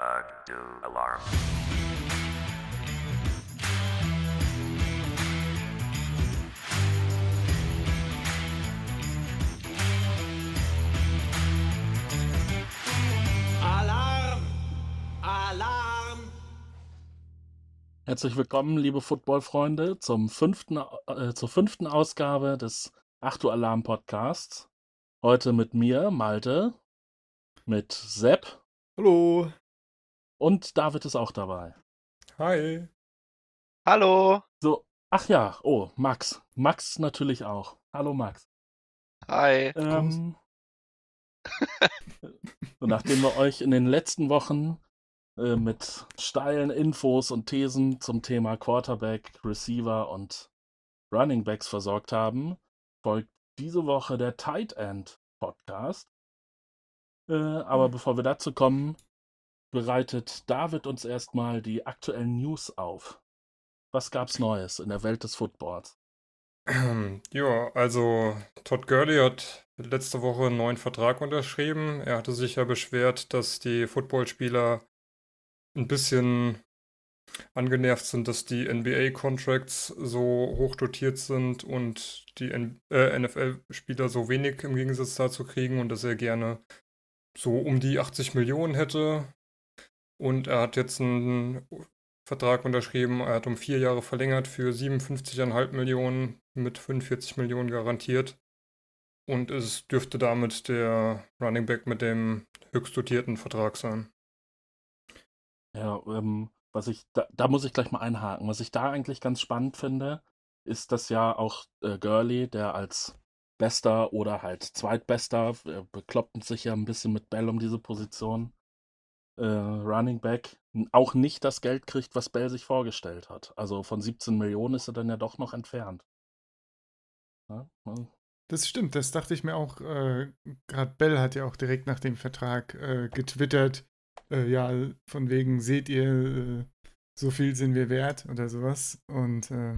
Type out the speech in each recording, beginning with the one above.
Alarm. Alarm! Alarm! Herzlich willkommen, liebe Football-Freunde, zum fünften, äh, zur fünften Ausgabe des Achtu Alarm Podcasts. Heute mit mir, Malte, mit Sepp Hallo. Und David ist auch dabei. Hi. Hallo. So, ach ja, oh, Max. Max natürlich auch. Hallo Max. Hi. Ähm, so, nachdem wir euch in den letzten Wochen äh, mit steilen Infos und Thesen zum Thema Quarterback, Receiver und Running Backs versorgt haben, folgt diese Woche der Tight End Podcast. Äh, aber bevor wir dazu kommen, bereitet David uns erstmal die aktuellen News auf. Was gab's Neues in der Welt des Footballs? Ja, also Todd Gurley hat letzte Woche einen neuen Vertrag unterschrieben. Er hatte sich ja beschwert, dass die Footballspieler ein bisschen angenervt sind, dass die NBA-Contracts so hoch dotiert sind und die äh, NFL-Spieler so wenig im Gegensatz dazu kriegen und dass er gerne so um die 80 Millionen hätte. Und er hat jetzt einen Vertrag unterschrieben. Er hat um vier Jahre verlängert für 57,5 Millionen mit 45 Millionen garantiert. Und es dürfte damit der Running Back mit dem höchst dotierten Vertrag sein. Ja, ähm, was ich, da, da muss ich gleich mal einhaken. Was ich da eigentlich ganz spannend finde, ist, dass ja auch äh, Gurley, der als bester oder halt zweitbester, äh, bekloppt sich ja ein bisschen mit Bell um diese Position, äh, Running Back, auch nicht das Geld kriegt, was Bell sich vorgestellt hat. Also von 17 Millionen ist er dann ja doch noch entfernt. Ja, ja. Das stimmt, das dachte ich mir auch. Äh, Gerade Bell hat ja auch direkt nach dem Vertrag äh, getwittert, äh, ja, von wegen, seht ihr, äh, so viel sind wir wert oder sowas. Und äh,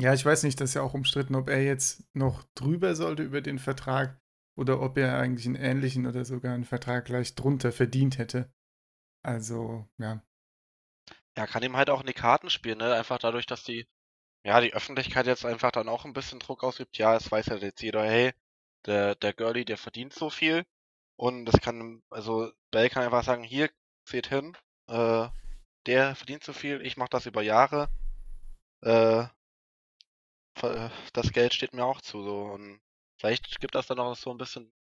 ja, ich weiß nicht, das ist ja auch umstritten, ob er jetzt noch drüber sollte über den Vertrag oder ob er eigentlich einen ähnlichen oder sogar einen Vertrag gleich drunter verdient hätte. Also, ja. Ja, kann ihm halt auch in die Karten spielen, ne? Einfach dadurch, dass die, ja, die Öffentlichkeit jetzt einfach dann auch ein bisschen Druck ausübt. Ja, es weiß ja jetzt jeder, hey, der, der Girlie, der verdient so viel. Und das kann, also Bell kann einfach sagen, hier, seht hin, äh, der verdient so viel, ich mache das über Jahre. Äh, das Geld steht mir auch zu, so. Und vielleicht gibt das dann auch so ein bisschen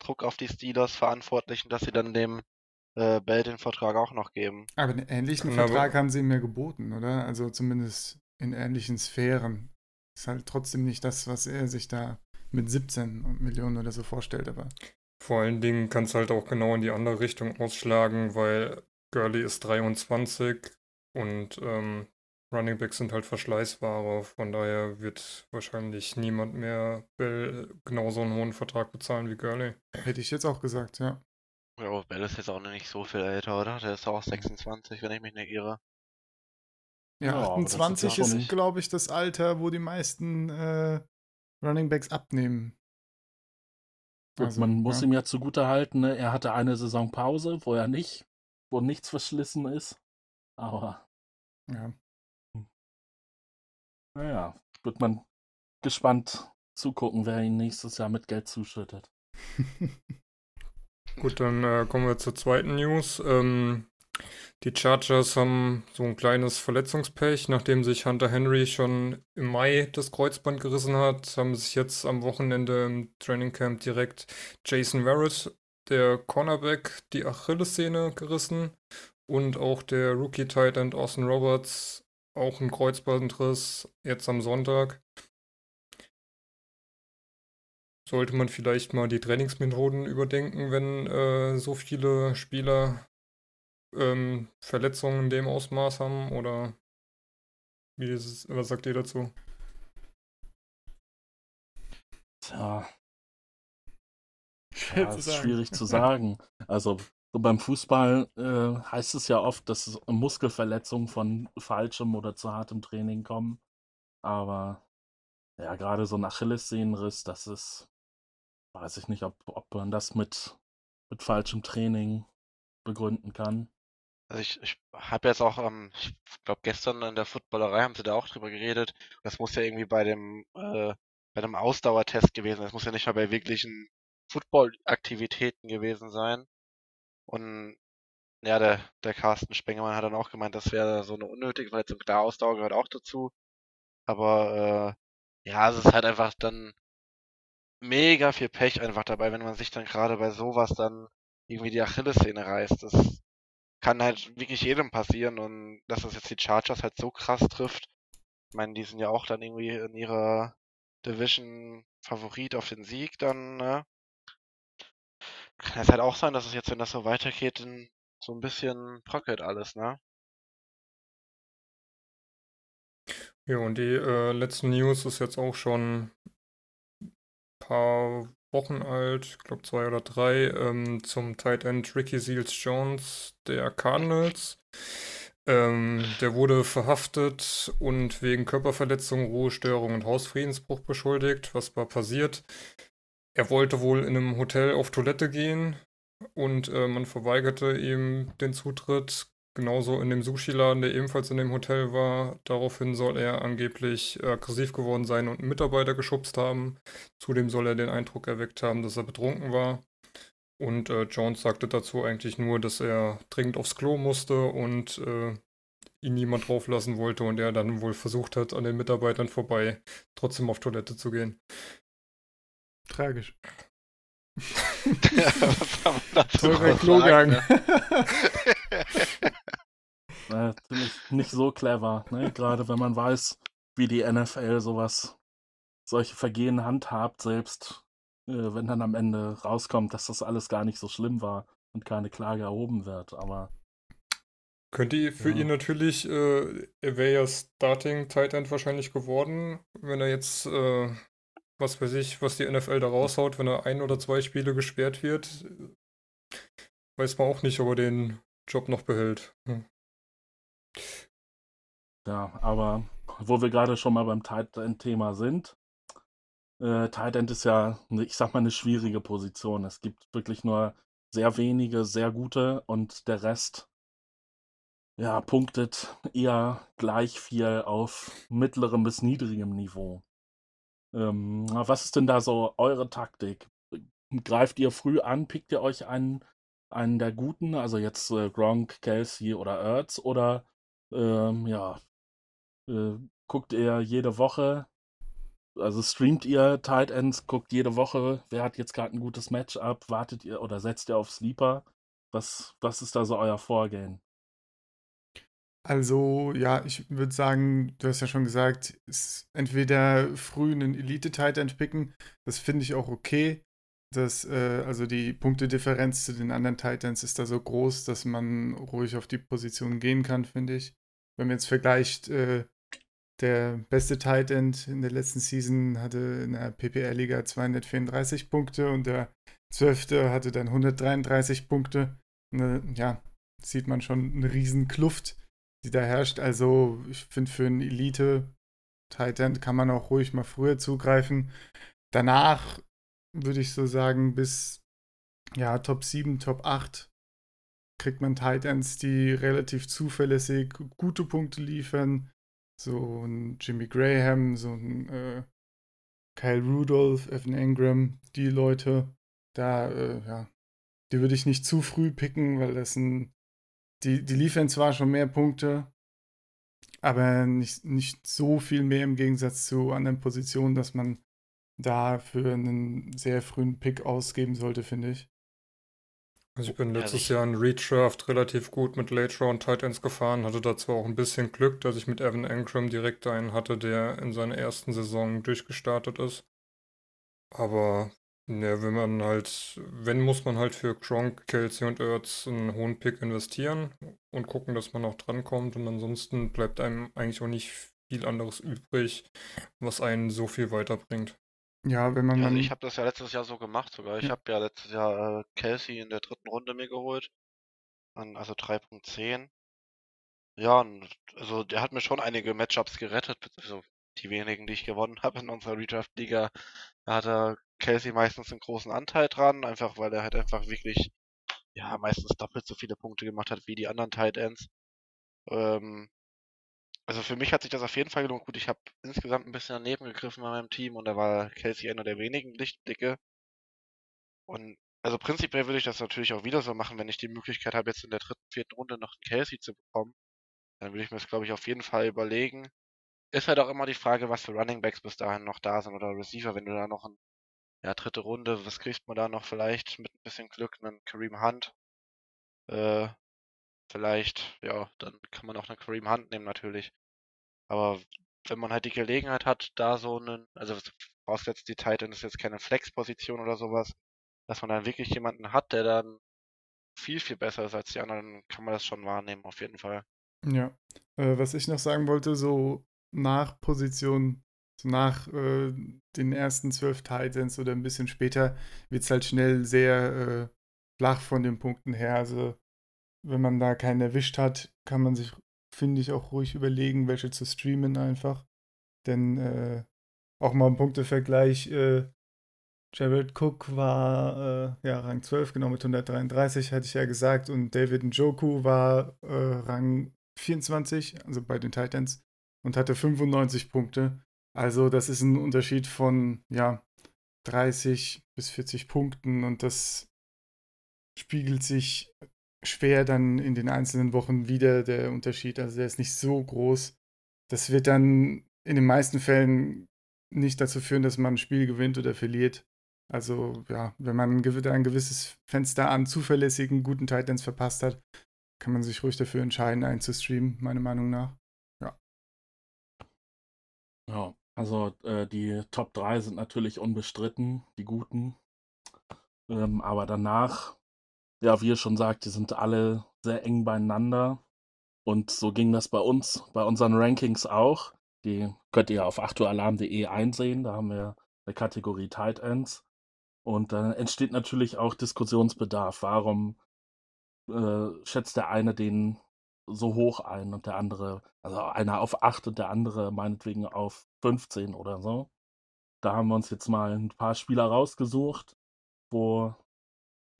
Druck auf die Steelers Verantwortlichen, dass sie dann dem äh, Bell den Vertrag auch noch geben. Aber einen ähnlichen Na, aber- Vertrag haben sie ihm ja geboten, oder? Also zumindest in ähnlichen Sphären. Ist halt trotzdem nicht das, was er sich da mit 17 Millionen oder so vorstellt, aber Vor allen Dingen kann es halt auch genau in die andere Richtung ausschlagen, weil Gurley ist 23 und ähm, Running Backs sind halt Verschleißware. Von daher wird wahrscheinlich niemand mehr Bell genauso einen hohen Vertrag bezahlen wie Gurley. hätte ich jetzt auch gesagt, ja. Ja, aber Bell ist jetzt auch noch nicht so viel älter, oder? Der ist auch 26, wenn ich mich nicht irre. Ja, Ja, aber das ist 28 ja ist, schon- glaube ich, das Alter, wo die meisten äh, Running Backs abnehmen. Gut, Also, man muss ja. ihm ja zugute halten, ne? er hatte eine Saison Pause, wo er nicht, wo nichts verschlissen ist. Aber Ja. Naja, wird man gespannt zugucken, wer ihn nächstes Jahr mit Geld zuschüttet. Gut, dann äh, kommen wir zur zweiten News. Ähm, die Chargers haben so ein kleines Verletzungspech, nachdem sich Hunter Henry schon im Mai das Kreuzband gerissen hat, haben sich jetzt am Wochenende im Trainingcamp direkt Jason Verrett, der Cornerback, die Achillessehne gerissen und auch der Rookie Tight End Austin Roberts auch ein Kreuzbandriss jetzt am Sonntag. Sollte man vielleicht mal die Trainingsmethoden überdenken, wenn äh, so viele Spieler ähm, Verletzungen in dem Ausmaß haben? Oder wie ist es, was sagt ihr dazu? Tja, Schwer ja, zu ist sagen. schwierig zu sagen. Also so beim Fußball äh, heißt es ja oft, dass Muskelverletzungen von falschem oder zu hartem Training kommen. Aber ja, gerade so ein Achillessehnenriss, das ist, weiß ich nicht, ob, ob man das mit, mit falschem Training begründen kann. Also ich, ich habe jetzt auch, ähm, ich glaube gestern in der Footballerei haben sie da auch drüber geredet. Das muss ja irgendwie bei dem äh, bei einem Ausdauertest gewesen sein. Das muss ja nicht mal bei wirklichen Football-Aktivitäten gewesen sein. Und ja, der, der Carsten Spengemann hat dann auch gemeint, das wäre so eine unnötige Verletzung. Klar, Ausdauer gehört auch dazu. Aber äh, ja, es ist halt einfach dann mega viel Pech einfach dabei, wenn man sich dann gerade bei sowas dann irgendwie die Achillessehne reißt. Das kann halt wirklich jedem passieren und dass das jetzt die Chargers halt so krass trifft. Ich meine, die sind ja auch dann irgendwie in ihrer Division Favorit auf den Sieg dann, ne? Kann es halt auch sein, dass es jetzt, wenn das so weitergeht, dann so ein bisschen bröckelt alles, ne? Ja, und die äh, letzten News ist jetzt auch schon ein paar Wochen alt, ich glaube zwei oder drei, ähm, zum Tight End Ricky Seals Jones der Cardinals. Ähm, der wurde verhaftet und wegen Körperverletzung, Ruhestörung und Hausfriedensbruch beschuldigt. Was war passiert? Er wollte wohl in einem Hotel auf Toilette gehen und äh, man verweigerte ihm den Zutritt. Genauso in dem Sushi-Laden, der ebenfalls in dem Hotel war. Daraufhin soll er angeblich aggressiv geworden sein und einen Mitarbeiter geschubst haben. Zudem soll er den Eindruck erweckt haben, dass er betrunken war. Und äh, Jones sagte dazu eigentlich nur, dass er dringend aufs Klo musste und äh, ihn niemand drauflassen wollte und er dann wohl versucht hat, an den Mitarbeitern vorbei trotzdem auf Toilette zu gehen. Tragisch. Noch Klogang. sagen, Äh, nicht, so clever, ne? Gerade wenn man weiß, wie die NFL sowas, solche Vergehen handhabt, selbst äh, wenn dann am Ende rauskommt, dass das alles gar nicht so schlimm war und keine Klage erhoben wird. Aber Könnte ihr- für Ja. ihn natürlich, äh, er wäre ja Starting Tight End wahrscheinlich geworden, wenn er jetzt, äh, was weiß ich, was die NFL da raushaut, wenn er ein oder zwei Spiele gesperrt wird, weiß man auch nicht, ob er den Job noch behält. Hm. ja, aber wo wir gerade schon mal beim Tight End-Thema sind, äh, Tight End ist ja, ich sag mal, eine schwierige Position. Es gibt wirklich nur sehr wenige, sehr gute und der Rest, ja, punktet eher gleich viel auf mittlerem bis niedrigem Niveau. Ähm, was ist denn da so eure Taktik? Greift ihr früh an, pickt ihr euch einen, einen der guten, also jetzt äh, Gronk, Kelsey oder Ertz, oder ähm, ja, äh, guckt ihr jede Woche, also streamt ihr Tight Ends, guckt jede Woche, wer hat jetzt gerade ein gutes Matchup, wartet ihr oder setzt ihr auf Sleeper? Was, was ist da so euer Vorgehen? Also, ja, ich würde sagen, du hast ja schon gesagt, ist entweder früh einen Elite-Tight End picken, das finde ich auch okay. Das, äh, also die Punktedifferenz zu den anderen Tight Ends ist da so groß, dass man ruhig auf die Position gehen kann, finde ich. Wenn man jetzt vergleicht, äh, der beste Tight End in der letzten Season hatte in der PPR-Liga 234 Punkte und der zwölfte hatte dann 133 Punkte. Ne, ja, sieht man schon eine riesen Kluft die da herrscht. Also ich finde für einen Elite Tight End kann man auch ruhig mal früher zugreifen. Danach würde ich so sagen, bis ja, Top 7, Top 8 kriegt man Tight Ends, die relativ zuverlässig gute Punkte liefern. So ein Jimmy Graham, so ein äh, Kyle Rudolph, Evan Ingram, die Leute, da, äh, ja, die würde ich nicht zu früh picken, weil das sind die, die liefern zwar schon mehr Punkte, aber nicht, nicht so viel mehr im Gegensatz zu anderen Positionen, dass man da für einen sehr frühen Pick ausgeben sollte, finde ich. Also ich bin letztes Jahr in Redraft relativ gut mit Late Round Tight Ends gefahren, hatte da zwar auch ein bisschen Glück, dass ich mit Evan Engram direkt einen hatte, der in seiner ersten Saison durchgestartet ist. Aber ja, wenn man halt, wenn muss man halt für Gronk, Kelsey und Ertz einen hohen Pick investieren und gucken, dass man auch drankommt und ansonsten bleibt einem eigentlich auch nicht viel anderes übrig, was einen so viel weiterbringt. Ja, wenn man. Ja, also ich habe das ja letztes Jahr so gemacht sogar. Ich Ja. habe ja letztes Jahr äh, Kelsey in der dritten Runde mir geholt. An, also 3.10. Ja, und also der hat mir schon einige Matchups gerettet. Also die wenigen, die ich gewonnen habe in unserer Redraft-Liga, da hatte Kelsey meistens einen großen Anteil dran, einfach weil er halt einfach wirklich ja, meistens doppelt so viele Punkte gemacht hat wie die anderen Tight Ends. Ähm, also für mich hat sich das auf jeden Fall gelohnt. Gut, ich habe insgesamt ein bisschen daneben gegriffen bei meinem Team und da war Kelsey einer der wenigen Lichtblicke. Und also prinzipiell würde ich das natürlich auch wieder so machen, wenn ich die Möglichkeit habe, jetzt in der dritten, vierten Runde noch einen Kelsey zu bekommen. Dann würde ich mir das, glaube ich, auf jeden Fall überlegen. Ist halt auch immer die Frage, was für Running Backs bis dahin noch da sind oder Receiver, wenn du da noch ein, ja, dritte Runde, was kriegt man da noch vielleicht mit ein bisschen Glück, einen Kareem Hunt. Äh, vielleicht, ja, dann kann man auch einen Kareem Hunt nehmen natürlich. Aber wenn man halt die Gelegenheit hat, da so einen, also vorausgesetzt die Titan ist jetzt keine Flex-Position oder sowas, dass man dann wirklich jemanden hat, der dann viel, viel besser ist als die anderen, kann man das schon wahrnehmen, auf jeden Fall. Ja. Äh, was ich noch sagen wollte, so nach Position, so nach äh, den ersten zwölf Titans oder ein bisschen später, wird es halt schnell sehr äh, flach von den Punkten her. Also wenn man da keinen erwischt hat, kann man sich, finde ich, auch ruhig überlegen, welche zu streamen einfach. Denn äh, auch mal ein Punktevergleich, äh, Jared Cook war äh, ja, Rang 12, genau mit 133, hatte ich ja gesagt, und David Njoku war äh, Rang 24, also bei den Titans, und hatte 95 Punkte. Also das ist ein Unterschied von ja 30 bis 40 Punkten und das spiegelt sich schwer dann in den einzelnen Wochen wieder der Unterschied. Also der ist nicht so groß. Das wird dann in den meisten Fällen nicht dazu führen, dass man ein Spiel gewinnt oder verliert. Also ja, wenn man ein gewisses Fenster an zuverlässigen, guten Titans verpasst hat, kann man sich ruhig dafür entscheiden, einen zu streamen, meiner Meinung nach. Ja. Also äh, die Top 3 sind natürlich unbestritten, die guten. Ähm, aber danach, ja, wie ihr schon sagt, die sind alle sehr eng beieinander. Und so ging das bei uns, bei unseren Rankings auch. Die könnt ihr auf achtualarm.de einsehen. Da haben wir eine Kategorie Tight Ends. Und dann entsteht natürlich auch Diskussionsbedarf. Warum äh, schätzt der eine den so hoch ein und der andere, also einer auf 8 und der andere meinetwegen auf 15 oder so. Da haben wir uns jetzt mal ein paar Spieler rausgesucht, wo,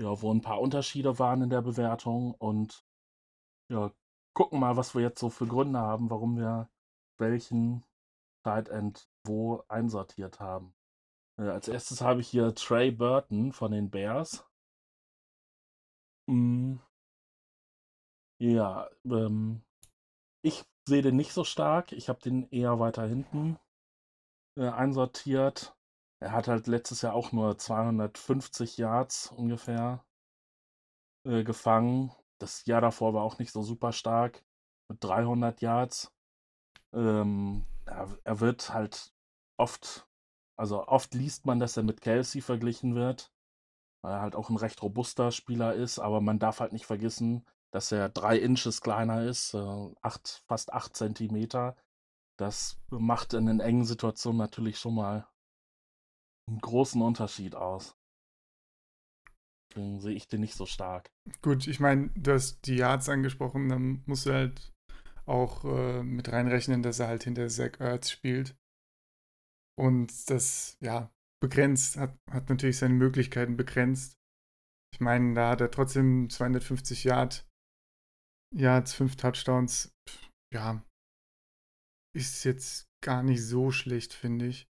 ja, wo ein paar Unterschiede waren in der Bewertung und ja, gucken mal, was wir jetzt so für Gründe haben, warum wir welchen Tight End wo einsortiert haben. Äh, als erstes habe ich hier Trey Burton von den Bears. Ja, ähm, ich sehe den nicht so stark. Ich habe den eher weiter hinten äh, einsortiert. Er hat halt letztes Jahr auch nur 250 Yards ungefähr äh, gefangen. Das Jahr davor war auch nicht so super stark mit 300 Yards. Ähm, er, er wird halt oft also oft liest man, dass er mit Kelsey verglichen wird, weil er halt auch ein recht robuster Spieler ist, aber man darf halt nicht vergessen, dass er drei Inches kleiner ist, äh, acht, fast acht Zentimeter. Das macht in den engen Situationen natürlich schon mal einen großen Unterschied aus. Deswegen sehe ich den nicht so stark. Gut, ich meine, du hast die Yards angesprochen, dann musst du halt auch äh, mit reinrechnen, dass er halt hinter Zach Ertz spielt. Und das, ja, begrenzt, hat, hat natürlich seine Möglichkeiten begrenzt. Ich meine, da hat er trotzdem 250 Yard, Yards, 5 Touchdowns. Ja, ist jetzt gar nicht so schlecht, finde ich.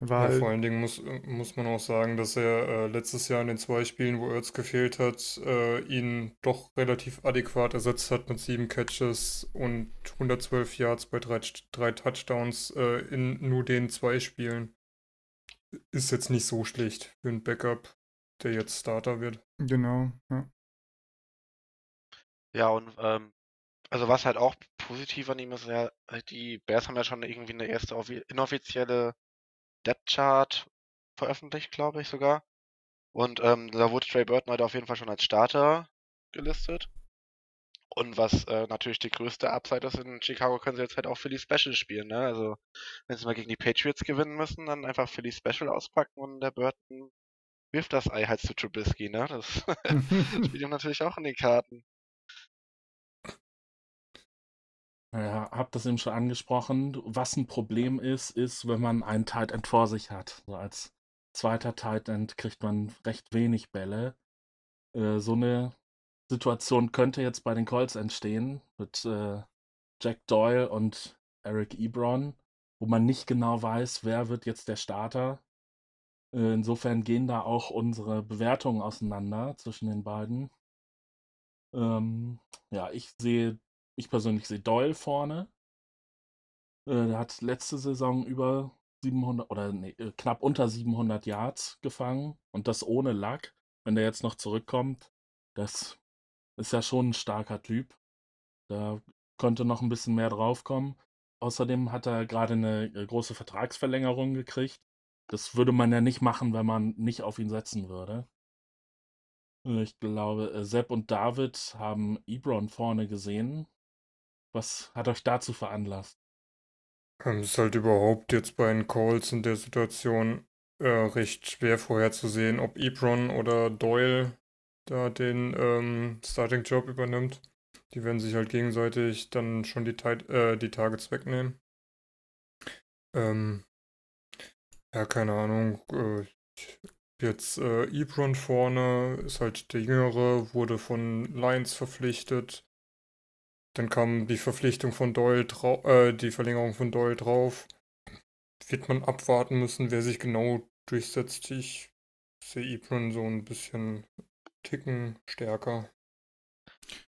Weil ja, vor allen Dingen muss, muss man auch sagen, dass er äh, letztes Jahr in den zwei Spielen, wo Ertz gefehlt hat, äh, ihn doch relativ adäquat ersetzt hat mit sieben Catches und 112 Yards bei drei, drei Touchdowns äh, in nur den zwei Spielen. Ist jetzt nicht so schlecht für einen Backup, der jetzt Starter wird. Genau, ja. Ja, und ähm, also was halt auch positiv an ihm ist, ja, die Bears haben ja schon irgendwie eine erste inoffizielle Depth Chart veröffentlicht, glaube ich sogar. Und ähm, da wurde Trey Burton halt auf jeden Fall schon als Starter gelistet. Und was äh, natürlich die größte Upside ist, in Chicago können sie jetzt halt auch Philly Special spielen. Ne? Also wenn sie mal gegen die Patriots gewinnen müssen, dann einfach Philly Special auspacken und der Burton wirft das Ei halt zu Trubisky. Ne? Das spielt ihm natürlich auch in die Karten. Ja, hab das eben schon angesprochen. Was ein Problem ist, ist, wenn man einen Tight End vor sich hat. So als zweiter Tight End kriegt man recht wenig Bälle. Äh, so eine Situation könnte jetzt bei den Colts entstehen mit äh, Jack Doyle und Eric Ebron, wo man nicht genau weiß, wer wird jetzt der Starter. Äh, insofern gehen da auch unsere Bewertungen auseinander zwischen den beiden. Ähm, ja, ich sehe, ich persönlich sehe Doyle vorne. Äh, der hat letzte Saison über 700 oder nee, äh, knapp unter 700 Yards gefangen und das ohne Luck. Wenn der jetzt noch zurückkommt, das ist ja schon ein starker Typ. Da könnte noch ein bisschen mehr draufkommen. Außerdem hat er gerade eine äh, große Vertragsverlängerung gekriegt. Das würde man ja nicht machen, wenn man nicht auf ihn setzen würde. Äh, ich glaube, Sepp und David haben Ebron vorne gesehen. Was hat euch dazu veranlasst? Ähm, Es ist halt überhaupt jetzt bei den Calls in der Situation äh, recht schwer vorherzusehen, ob Ebron oder Doyle da den ähm, Starting-Job übernimmt. Die werden sich halt gegenseitig dann schon die, äh, die Targets wegnehmen. Ähm, ja, keine Ahnung. Äh, jetzt äh, Ebron vorne ist halt der Jüngere, wurde von Lions verpflichtet. Dann kam die Verpflichtung von Doyle drauf, äh, die Verlängerung von Doyle drauf. Wird man abwarten müssen, wer sich genau durchsetzt. Ich sehe Ebron so ein bisschen Ticken stärker.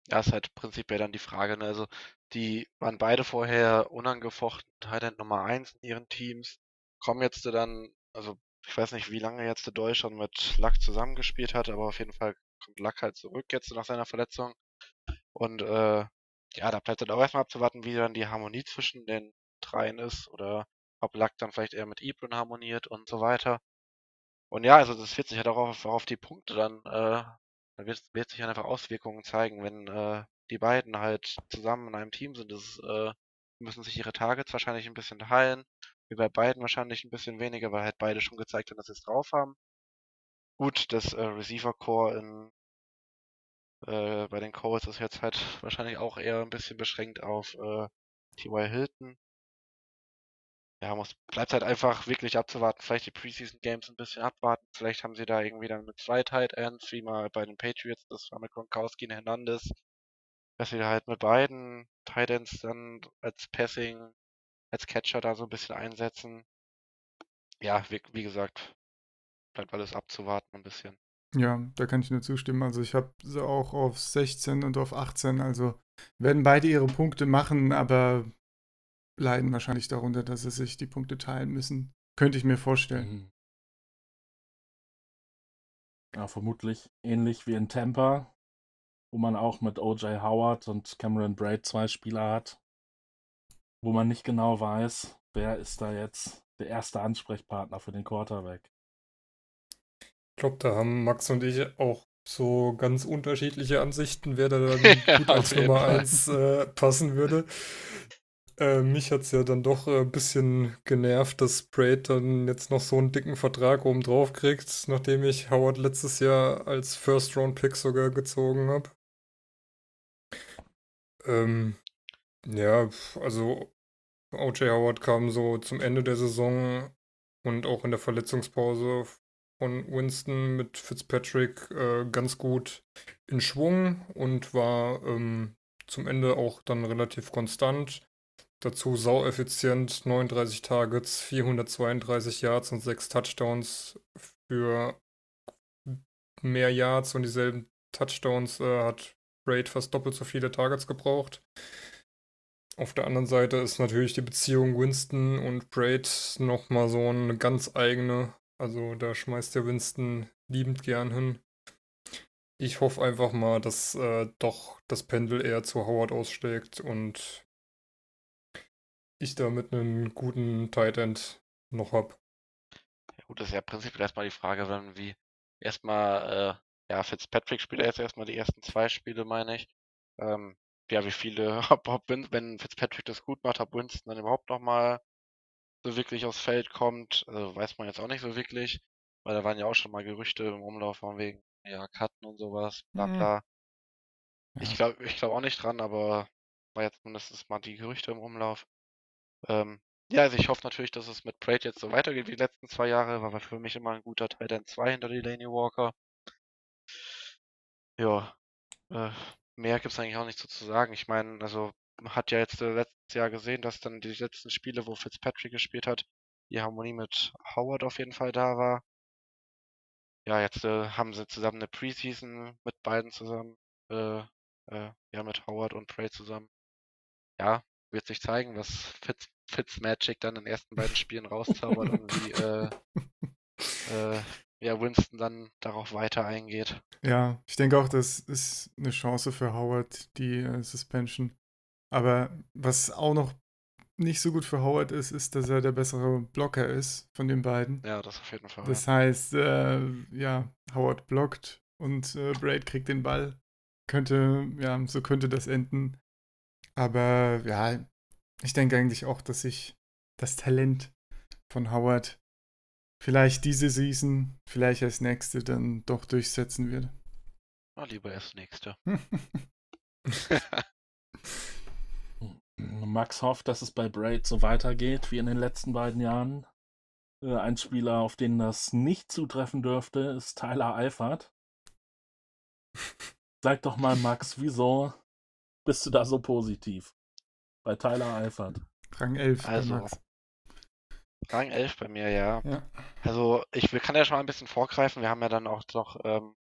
Ja, ist halt prinzipiell dann die Frage, ne? Also, die waren beide vorher unangefochten Tight Nummer 1 in ihren Teams, kommen jetzt dann, also ich weiß nicht, wie lange jetzt der Doyle schon mit Luck zusammengespielt hat, aber auf jeden Fall kommt Luck halt zurück jetzt nach seiner Verletzung. Und äh, ja, da bleibt dann auch erstmal abzuwarten, wie dann die Harmonie zwischen den dreien ist oder ob Luck dann vielleicht eher mit Ebron harmoniert und so weiter. Und ja, also das wird sich halt auch auf, auf die Punkte dann, äh, da wird, wird sich dann einfach Auswirkungen zeigen, wenn äh, die beiden halt zusammen in einem Team sind. Das, äh, müssen sich ihre Targets wahrscheinlich ein bisschen teilen. Wie bei beiden wahrscheinlich ein bisschen weniger, weil halt beide schon gezeigt haben, dass sie es drauf haben. Gut, das äh, Receiver-Core in äh, bei den Colts ist jetzt halt wahrscheinlich auch eher ein bisschen beschränkt auf äh, T.Y. Hilton. Ja, muss, bleibt halt einfach wirklich abzuwarten. Vielleicht die Preseason Games ein bisschen abwarten. Vielleicht haben sie da irgendwie dann mit zwei Tight Ends, wie mal bei den Patriots, das war mit Gronkowski und Hernandez, dass sie da halt mit beiden Tight Ends dann als Passing, als Catcher da so ein bisschen einsetzen. Ja, wie, wie gesagt, bleibt alles abzuwarten ein bisschen. Ja, da kann ich nur zustimmen. Also ich habe sie auch auf 16 und auf 18. Also werden beide ihre Punkte machen, aber leiden wahrscheinlich darunter, dass sie sich die Punkte teilen müssen. Könnte ich mir vorstellen. Mhm. Ja, vermutlich ähnlich wie in Tampa, wo man auch mit O.J. Howard und Cameron Braid zwei Spieler hat, wo man nicht genau weiß, wer ist da jetzt der erste Ansprechpartner für den Quarterback. Ich glaube, da haben Max und ich auch so ganz unterschiedliche Ansichten, wer da dann gut als Nummer Fall. 1 äh, passen würde. Äh, mich hat es ja dann doch ein bisschen genervt, dass Braid dann jetzt noch so einen dicken Vertrag oben drauf kriegt, nachdem ich Howard letztes Jahr als First-Round-Pick sogar gezogen habe. Ähm, ja, also O.J. Howard kam so zum Ende der Saison und auch in der Verletzungspause von Winston mit Fitzpatrick äh, ganz gut in Schwung und war ähm, zum Ende auch dann relativ konstant. Dazu saueffizient, 39 Targets, 432 Yards und 6 Touchdowns für mehr Yards und dieselben Touchdowns äh, hat Braid fast doppelt so viele Targets gebraucht. Auf der anderen Seite ist natürlich die Beziehung Winston und Braid nochmal so eine ganz eigene. Also da schmeißt der Winston liebend gern hin. Ich hoffe einfach mal, dass äh, doch das Pendel eher zu Howard ausschlägt und ich damit einen guten Tight End noch hab. Ja, gut, das ist ja prinzipiell erstmal die Frage, wenn wie erstmal, äh, ja, Fitzpatrick spielt ja jetzt erstmal die ersten zwei Spiele, meine ich. Ähm, ja, wie viele, ob, ob wenn Fitzpatrick das gut macht, ob Winston dann überhaupt nochmal so wirklich aufs Feld kommt, also weiß man jetzt auch nicht so wirklich, weil da waren ja auch schon mal Gerüchte im Umlauf von wegen, ja, Cutten und sowas, bla Mhm. bla. Ich glaube ich glaub auch nicht dran, aber war jetzt mindestens mal die Gerüchte im Umlauf. Ähm, ja, also ich hoffe natürlich, dass es mit Braid jetzt so weitergeht wie die letzten zwei Jahre, war für mich immer ein guter Tight End 2 hinter Delaney Walker. Ja, äh, mehr gibt es eigentlich auch nicht so zu sagen. Ich meine, also hat ja jetzt äh, letztes Jahr gesehen, dass dann die letzten Spiele, wo Fitzpatrick gespielt hat, die Harmonie mit Howard auf jeden Fall da war. Ja, jetzt äh, haben sie zusammen eine Preseason mit beiden zusammen, äh, äh, ja, mit Howard und Prey zusammen. Ja, wird sich zeigen, was Fitz, Fitzmagic dann in den ersten beiden Spielen rauszaubert und wie äh, äh, ja, Winston dann darauf weiter eingeht. Ja, ich denke auch, das ist eine Chance für Howard, die äh, Suspension. Aber was auch noch nicht so gut für Howard ist, ist, dass er der bessere Blocker ist von den beiden. Ja, das auf jeden Fall. Das heißt, äh, ja, Howard blockt und äh, Braid kriegt den Ball. Könnte, ja, so könnte das enden. Aber ja, ich denke eigentlich auch, dass sich das Talent von Howard vielleicht diese Season, vielleicht als nächste dann doch durchsetzen wird. Na, lieber erst nächste. Max hofft, dass es bei Braid so weitergeht wie in den letzten beiden Jahren. Äh, ein Spieler, auf den das nicht zutreffen dürfte, ist Tyler Eifert. Sag doch mal, Max, wieso bist du da so positiv? Bei Tyler Eifert. Rang 11 Also, bei Max. Rang 11 bei mir, ja. Ja. Also ich kann ja schon mal ein bisschen vorgreifen. Wir haben ja dann auch noch, ähm,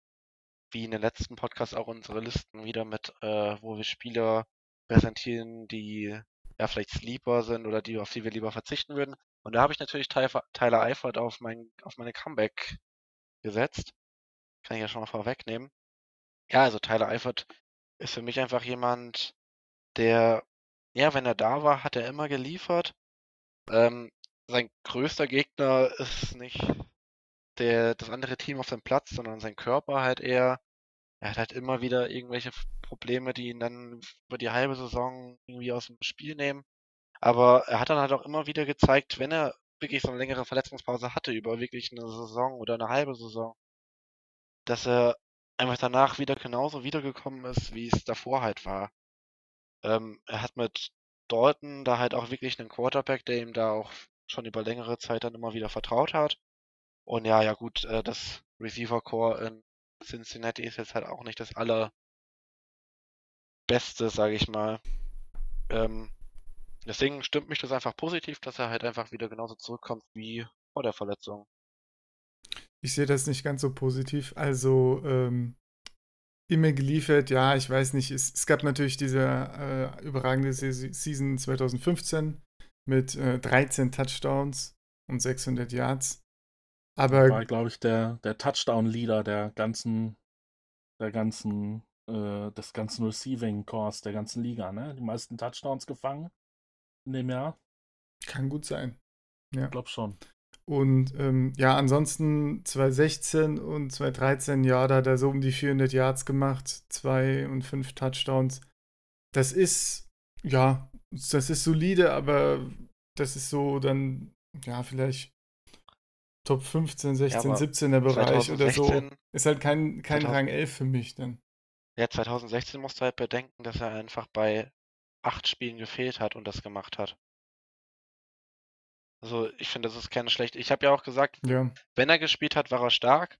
wie in den letzten Podcasts, auch unsere Listen wieder mit, äh, wo wir Spieler präsentieren, die ja vielleicht Sleeper sind oder die, auf die wir lieber verzichten würden. Und da habe ich natürlich Tyler, Eifert auf mein, auf meine Comeback gesetzt. Kann ich ja schon mal vorwegnehmen. Ja, also Tyler Eifert ist für mich einfach jemand, der, ja, wenn er da war, hat er immer geliefert. Ähm, sein größter Gegner ist nicht der, das andere Team auf dem Platz, sondern sein Körper halt eher. Er hat halt immer wieder irgendwelche Probleme, die ihn dann über die halbe Saison irgendwie aus dem Spiel nehmen. Aber er hat dann halt auch immer wieder gezeigt, wenn er wirklich so eine längere Verletzungspause hatte, über wirklich eine Saison oder eine halbe Saison, dass er einfach danach wieder genauso wiedergekommen ist, wie es davor halt war. Ähm, er hat mit Dalton da halt auch wirklich einen Quarterback, der ihm da auch schon über längere Zeit dann immer wieder vertraut hat. Und ja, ja gut, äh, das Receiver Core in Cincinnati ist jetzt halt auch nicht das allerbeste, sage ich mal. Ähm, deswegen stimmt mich das einfach positiv, dass er halt einfach wieder genauso zurückkommt wie vor der Verletzung. Ich sehe das nicht ganz so positiv. Also, ähm, immer geliefert, ja, ich weiß nicht. Es, es gab natürlich diese äh, überragende Se- Season 2015 mit äh, 13 Touchdowns und 600 Yards. Aber War, glaube ich, der, der Touchdown-Leader der ganzen, der ganzen, äh, des ganzen Receiving Cores der ganzen Liga, ne? Die meisten Touchdowns gefangen in dem Jahr. kann gut sein. Ja. Ich glaube schon. Und ähm, ja, ansonsten 2016 und 2013, ja, da hat er so um die 400 Yards gemacht, zwei und fünf Touchdowns. Das ist, ja, das ist solide, aber das ist so dann, ja, vielleicht Top 15, 16, aber 17er Bereich oder so. 2016, Ist halt kein, kein 2000 Rang 11 für mich dann. ja, 2016 musst du halt bedenken, dass er einfach bei acht Spielen gefehlt hat und das gemacht hat. Also ich finde, das ist keine schlechte. Ich habe ja auch gesagt, Ja, wenn er gespielt hat, war er stark.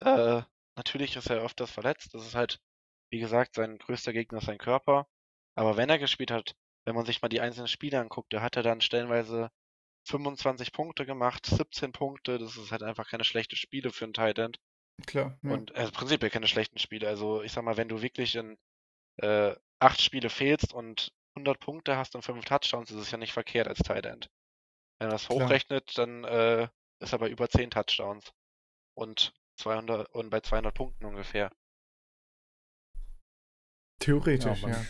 Äh, natürlich ist er öfters verletzt. Das ist halt, wie gesagt, sein größter Gegner ist sein Körper. Aber wenn er gespielt hat, wenn man sich mal die einzelnen Spiele anguckt, da hat er dann stellenweise 25 Punkte gemacht, 17 Punkte. Das ist halt einfach keine schlechte Spiele für einen Tight End. klar. Ja. Und also prinzipiell keine schlechten Spiele. Also ich sag mal, wenn du wirklich in äh, acht Spiele fehlst und 100 Punkte hast und fünf Touchdowns, ist es ja nicht verkehrt als Tight End. Wenn man das Klar. hochrechnet, dann äh, ist er bei über 10 Touchdowns und 200 und bei 200 Punkten ungefähr. Theoretisch, Ja, ja.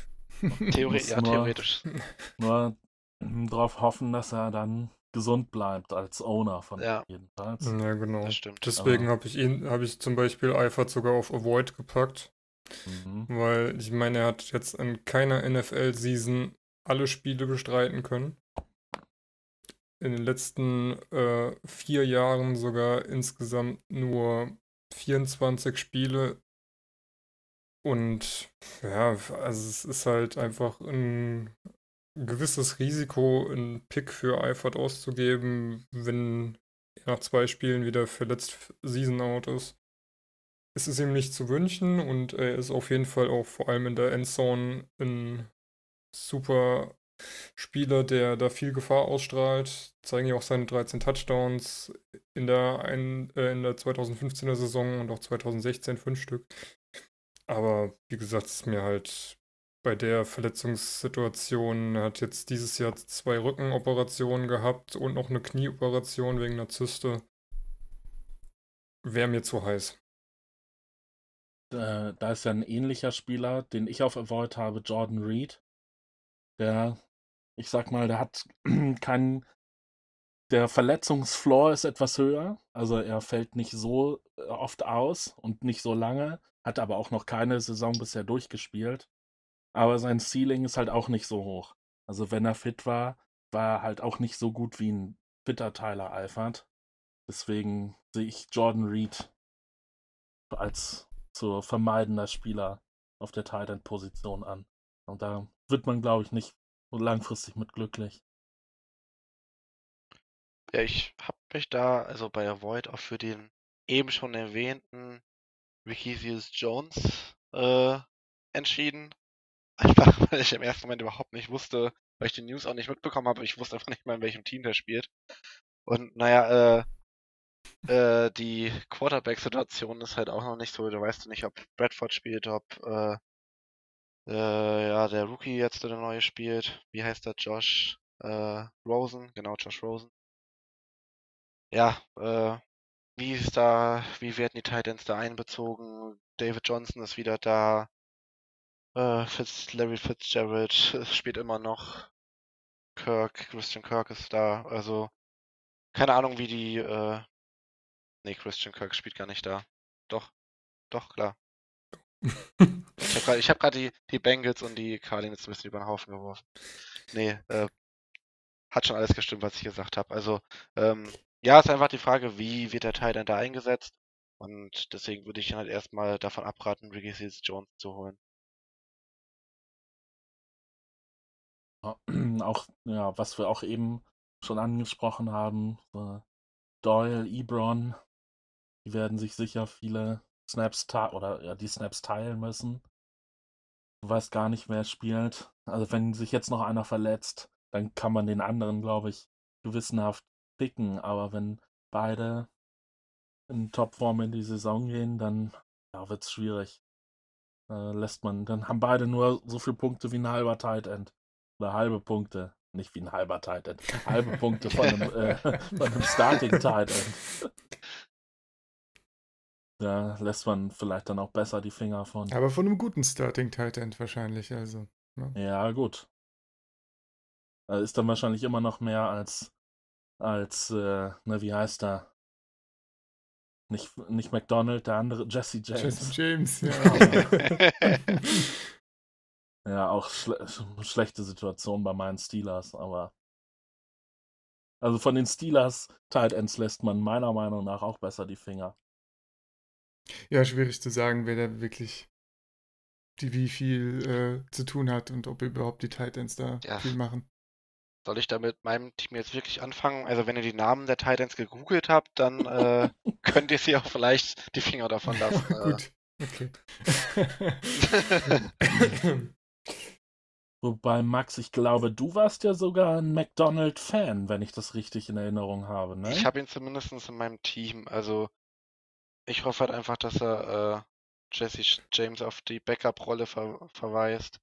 Muss ja, nur- theoretisch. Nur darauf hoffen, dass er dann gesund bleibt als Owner von Ja. jedenfalls. Ja, genau. Das stimmt. Deswegen habe ich ihn, habe ich zum Beispiel Eifert sogar auf Avoid gepackt, Mhm. weil ich meine, er hat jetzt in keiner NFL-Season alle Spiele bestreiten können. In den letzten äh, vier Jahren sogar insgesamt nur 24 Spiele. Und ja, also es ist halt einfach ein gewisses Risiko, einen Pick für Eifert auszugeben, wenn er nach zwei Spielen wieder verletzt Season out ist. es ist ihm nicht zu wünschen und er ist auf jeden Fall auch vor allem in der Endzone ein super Spieler, der da viel Gefahr ausstrahlt. Zeigen ja auch seine 13 Touchdowns in der, äh, in der 2015er Saison und auch 2016 fünf Stück. Aber wie gesagt, es ist mir halt bei der Verletzungssituation, er hat jetzt dieses Jahr zwei Rückenoperationen gehabt und noch eine Knieoperation wegen einer Zyste. Wäre mir zu heiß. Da ist ja ein ähnlicher Spieler, den ich auf Avoid habe, Jordan Reed. Der, ich sag mal, der hat keinen. Der Verletzungsfloor ist etwas höher. Also er fällt nicht so äh, oft aus und nicht so lange. Hat aber auch noch keine Saison bisher durchgespielt. Aber sein Ceiling ist halt auch nicht so hoch. Also wenn er fit war, war er halt auch nicht so gut wie ein fitter Tyler Alford. Deswegen sehe ich Jordan Reed als zu vermeidender Spieler auf der Tight End Position an. Und da wird man, glaube ich, nicht langfristig mit glücklich. Ja, ich habe mich da also bei Avoid auch für den eben schon erwähnten Ricky Jones äh, entschieden. Einfach, weil ich im ersten Moment überhaupt nicht wusste, weil ich die News auch nicht mitbekommen habe. Ich wusste einfach nicht mal, in welchem Team der spielt. Und naja, äh, äh, die Quarterback-Situation ist halt auch noch nicht so. Du weißt nicht, ob Bradford spielt, ob äh, äh, ja, der Rookie jetzt der neue spielt. Wie heißt der? Josh äh, Rosen, genau, Josh Rosen. Ja, äh, wie ist da, wie werden die Titans da einbezogen? David Johnson ist wieder da. Äh, Fitz, Larry Fitzgerald spielt immer noch. Kirk, Christian Kirk ist da. Also, keine Ahnung, wie die, äh, nee, Christian Kirk spielt gar nicht da. Doch, doch, klar. ich habe gerade hab die, die Bengals und die Cardinals ein bisschen über den Haufen geworfen. Nee, äh, hat schon alles gestimmt, was ich gesagt habe. Also, ähm, ja, ist einfach die Frage, wie wird der Teil dann da eingesetzt? Und deswegen würde ich halt erstmal davon abraten, Ricky Seals Jones zu holen. Auch, ja, was wir auch eben schon angesprochen haben, so Doyle, Ebron, die werden sich sicher viele Snaps oder ja, die Snaps teilen müssen. Du weißt gar nicht, wer spielt. Also wenn sich jetzt noch einer verletzt, dann kann man den anderen, glaube ich, gewissenhaft picken. Aber wenn beide in Topform in die Saison gehen, dann ja, wird es schwierig. Äh, lässt man, dann haben beide nur so viele Punkte wie ein halber Tight End. Oder halbe Punkte. Nicht wie ein halber Tight End. Halbe Punkte von einem, äh, von einem Starting Tight End. Da lässt man vielleicht dann auch besser die Finger von. Aber von einem guten Starting Tight End wahrscheinlich, also. Ne? Ja, gut. Da ist dann wahrscheinlich immer noch mehr als, als, äh, ne, wie heißt er? Nicht, nicht McDonald, der andere, Jesse James. Jesse James, ja. ja, auch schle schlechte Situation bei meinen Steelers, aber. Also von den Steelers Tight Ends lässt man meiner Meinung nach auch besser die Finger. Ja, schwierig zu sagen, wer da wirklich die wie viel äh, zu tun hat und ob überhaupt die Titans da ja. viel machen. Soll ich da mit meinem Team jetzt wirklich anfangen? Also wenn ihr die Namen der Titans gegoogelt habt, dann äh, könnt ihr sie auch vielleicht die Finger davon lassen. Äh. Gut, okay. Wobei, Max, ich glaube, du warst ja sogar ein McDonald-Fan, wenn ich das richtig in Erinnerung habe, ne? Ich habe ihn zumindest in meinem Team. Also ich hoffe halt einfach, dass er äh, Jesse James auf die Backup-Rolle ver verweist.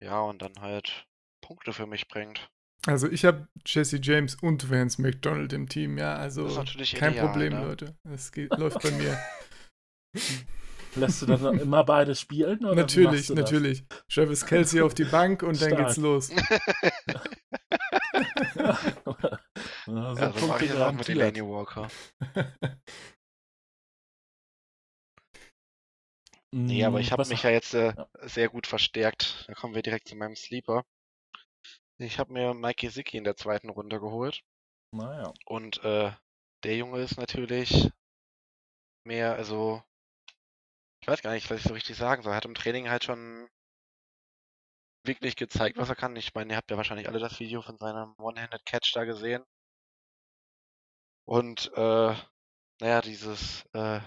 Ja, und dann halt Punkte für mich bringt. Also ich habe Jesse James und Vance McDonald im Team, ja, also kein ideal, Problem, ne? Leute. Es läuft bei mir. Lässt du dann immer beide spielen? Oder natürlich, natürlich. Travis Kelsey auf die Bank und Stark. dann geht's los. ja, so also mache ich das auch mit Delaney Walker. Nee, aber ich habe mich ja jetzt äh, ja. sehr gut verstärkt. Da kommen wir direkt zu meinem Sleeper. Ich habe mir Mikey Zicki in der zweiten Runde geholt. Naja. Und äh, der Junge ist natürlich mehr, also ich weiß gar nicht, was ich so richtig sagen soll. Er hat im Training halt schon wirklich gezeigt, was er kann. Ich meine, ihr habt ja wahrscheinlich alle das Video von seinem One-Handed Catch da gesehen. Und äh, naja, dieses äh,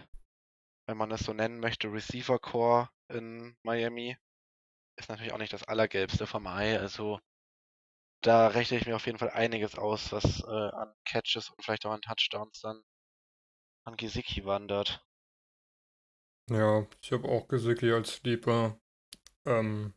wenn man es so nennen möchte, Receiver Core in Miami. Ist natürlich auch nicht das Allergelbste vom Ei. Also da rechne ich mir auf jeden Fall einiges aus, was äh, an Catches und vielleicht auch an Touchdowns dann an Gesicki wandert. Ja, ich habe auch Gesicki als Sleeper. Ähm,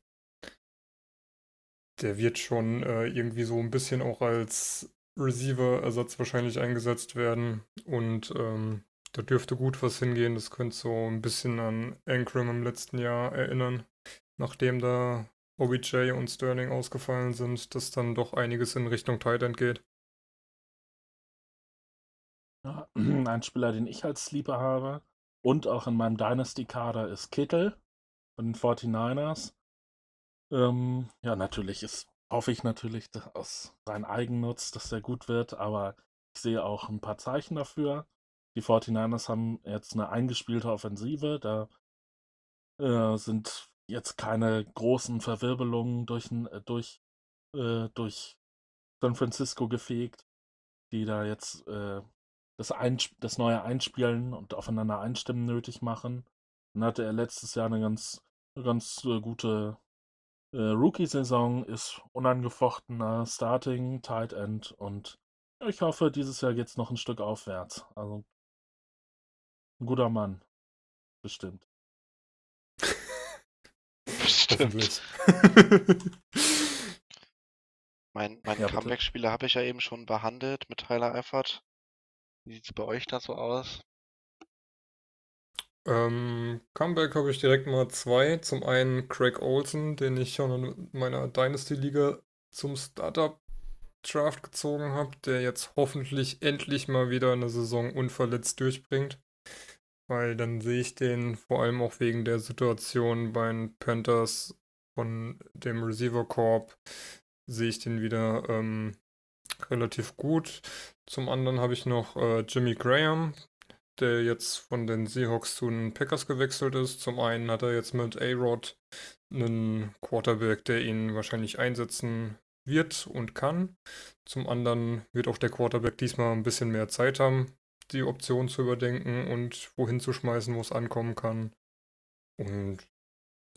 der wird schon äh, irgendwie so ein bisschen auch als Receiver-Ersatz wahrscheinlich eingesetzt werden. Und ähm, da dürfte gut was hingehen. Das könnte so ein bisschen an Ankram im letzten Jahr erinnern. Nachdem da OBJ und Sterling ausgefallen sind, dass dann doch einiges in Richtung Tight geht. Ein Spieler, den ich als Sleeper habe und auch in meinem Dynasty-Kader ist Kittel von den 49ers. Ähm, ja, natürlich ist, hoffe ich natürlich aus rein Eigennutz, dass der gut wird, aber ich sehe auch ein paar Zeichen dafür. Die 49ers haben jetzt eine eingespielte Offensive, da äh, sind jetzt keine großen Verwirbelungen durch, äh, durch, äh, durch San Francisco gefegt, die da jetzt äh, das, Einsp das neue Einspielen und aufeinander einstimmen nötig machen. Dann hatte er letztes Jahr eine ganz, eine ganz äh, gute äh, Rookie-Saison, ist unangefochtener Starting, Tight End und ich hoffe, dieses Jahr geht es noch ein Stück aufwärts. Also ein guter Mann. Bestimmt. Bestimmt. mein mein Ja. Comeback-Spieler habe ich ja eben schon behandelt mit Tyler Eifert. Wie sieht's bei euch da so aus? Ähm, Comeback habe ich direkt mal zwei. Zum einen Craig Olsen, den ich schon in meiner Dynasty-Liga zum Startup-Draft gezogen habe, der jetzt hoffentlich endlich mal wieder eine Saison unverletzt durchbringt. Weil dann sehe ich den vor allem auch wegen der Situation bei den Panthers von dem Receiver Corp, sehe ich den wieder ähm, relativ gut. Zum anderen habe ich noch äh, Jimmy Graham, der jetzt von den Seahawks zu den Packers gewechselt ist. Zum einen hat er jetzt mit A-Rod einen Quarterback, der ihn wahrscheinlich einsetzen wird und kann. Zum anderen wird auch der Quarterback diesmal ein bisschen mehr Zeit haben, die Option zu überdenken und wohin zu schmeißen, wo es ankommen kann. Und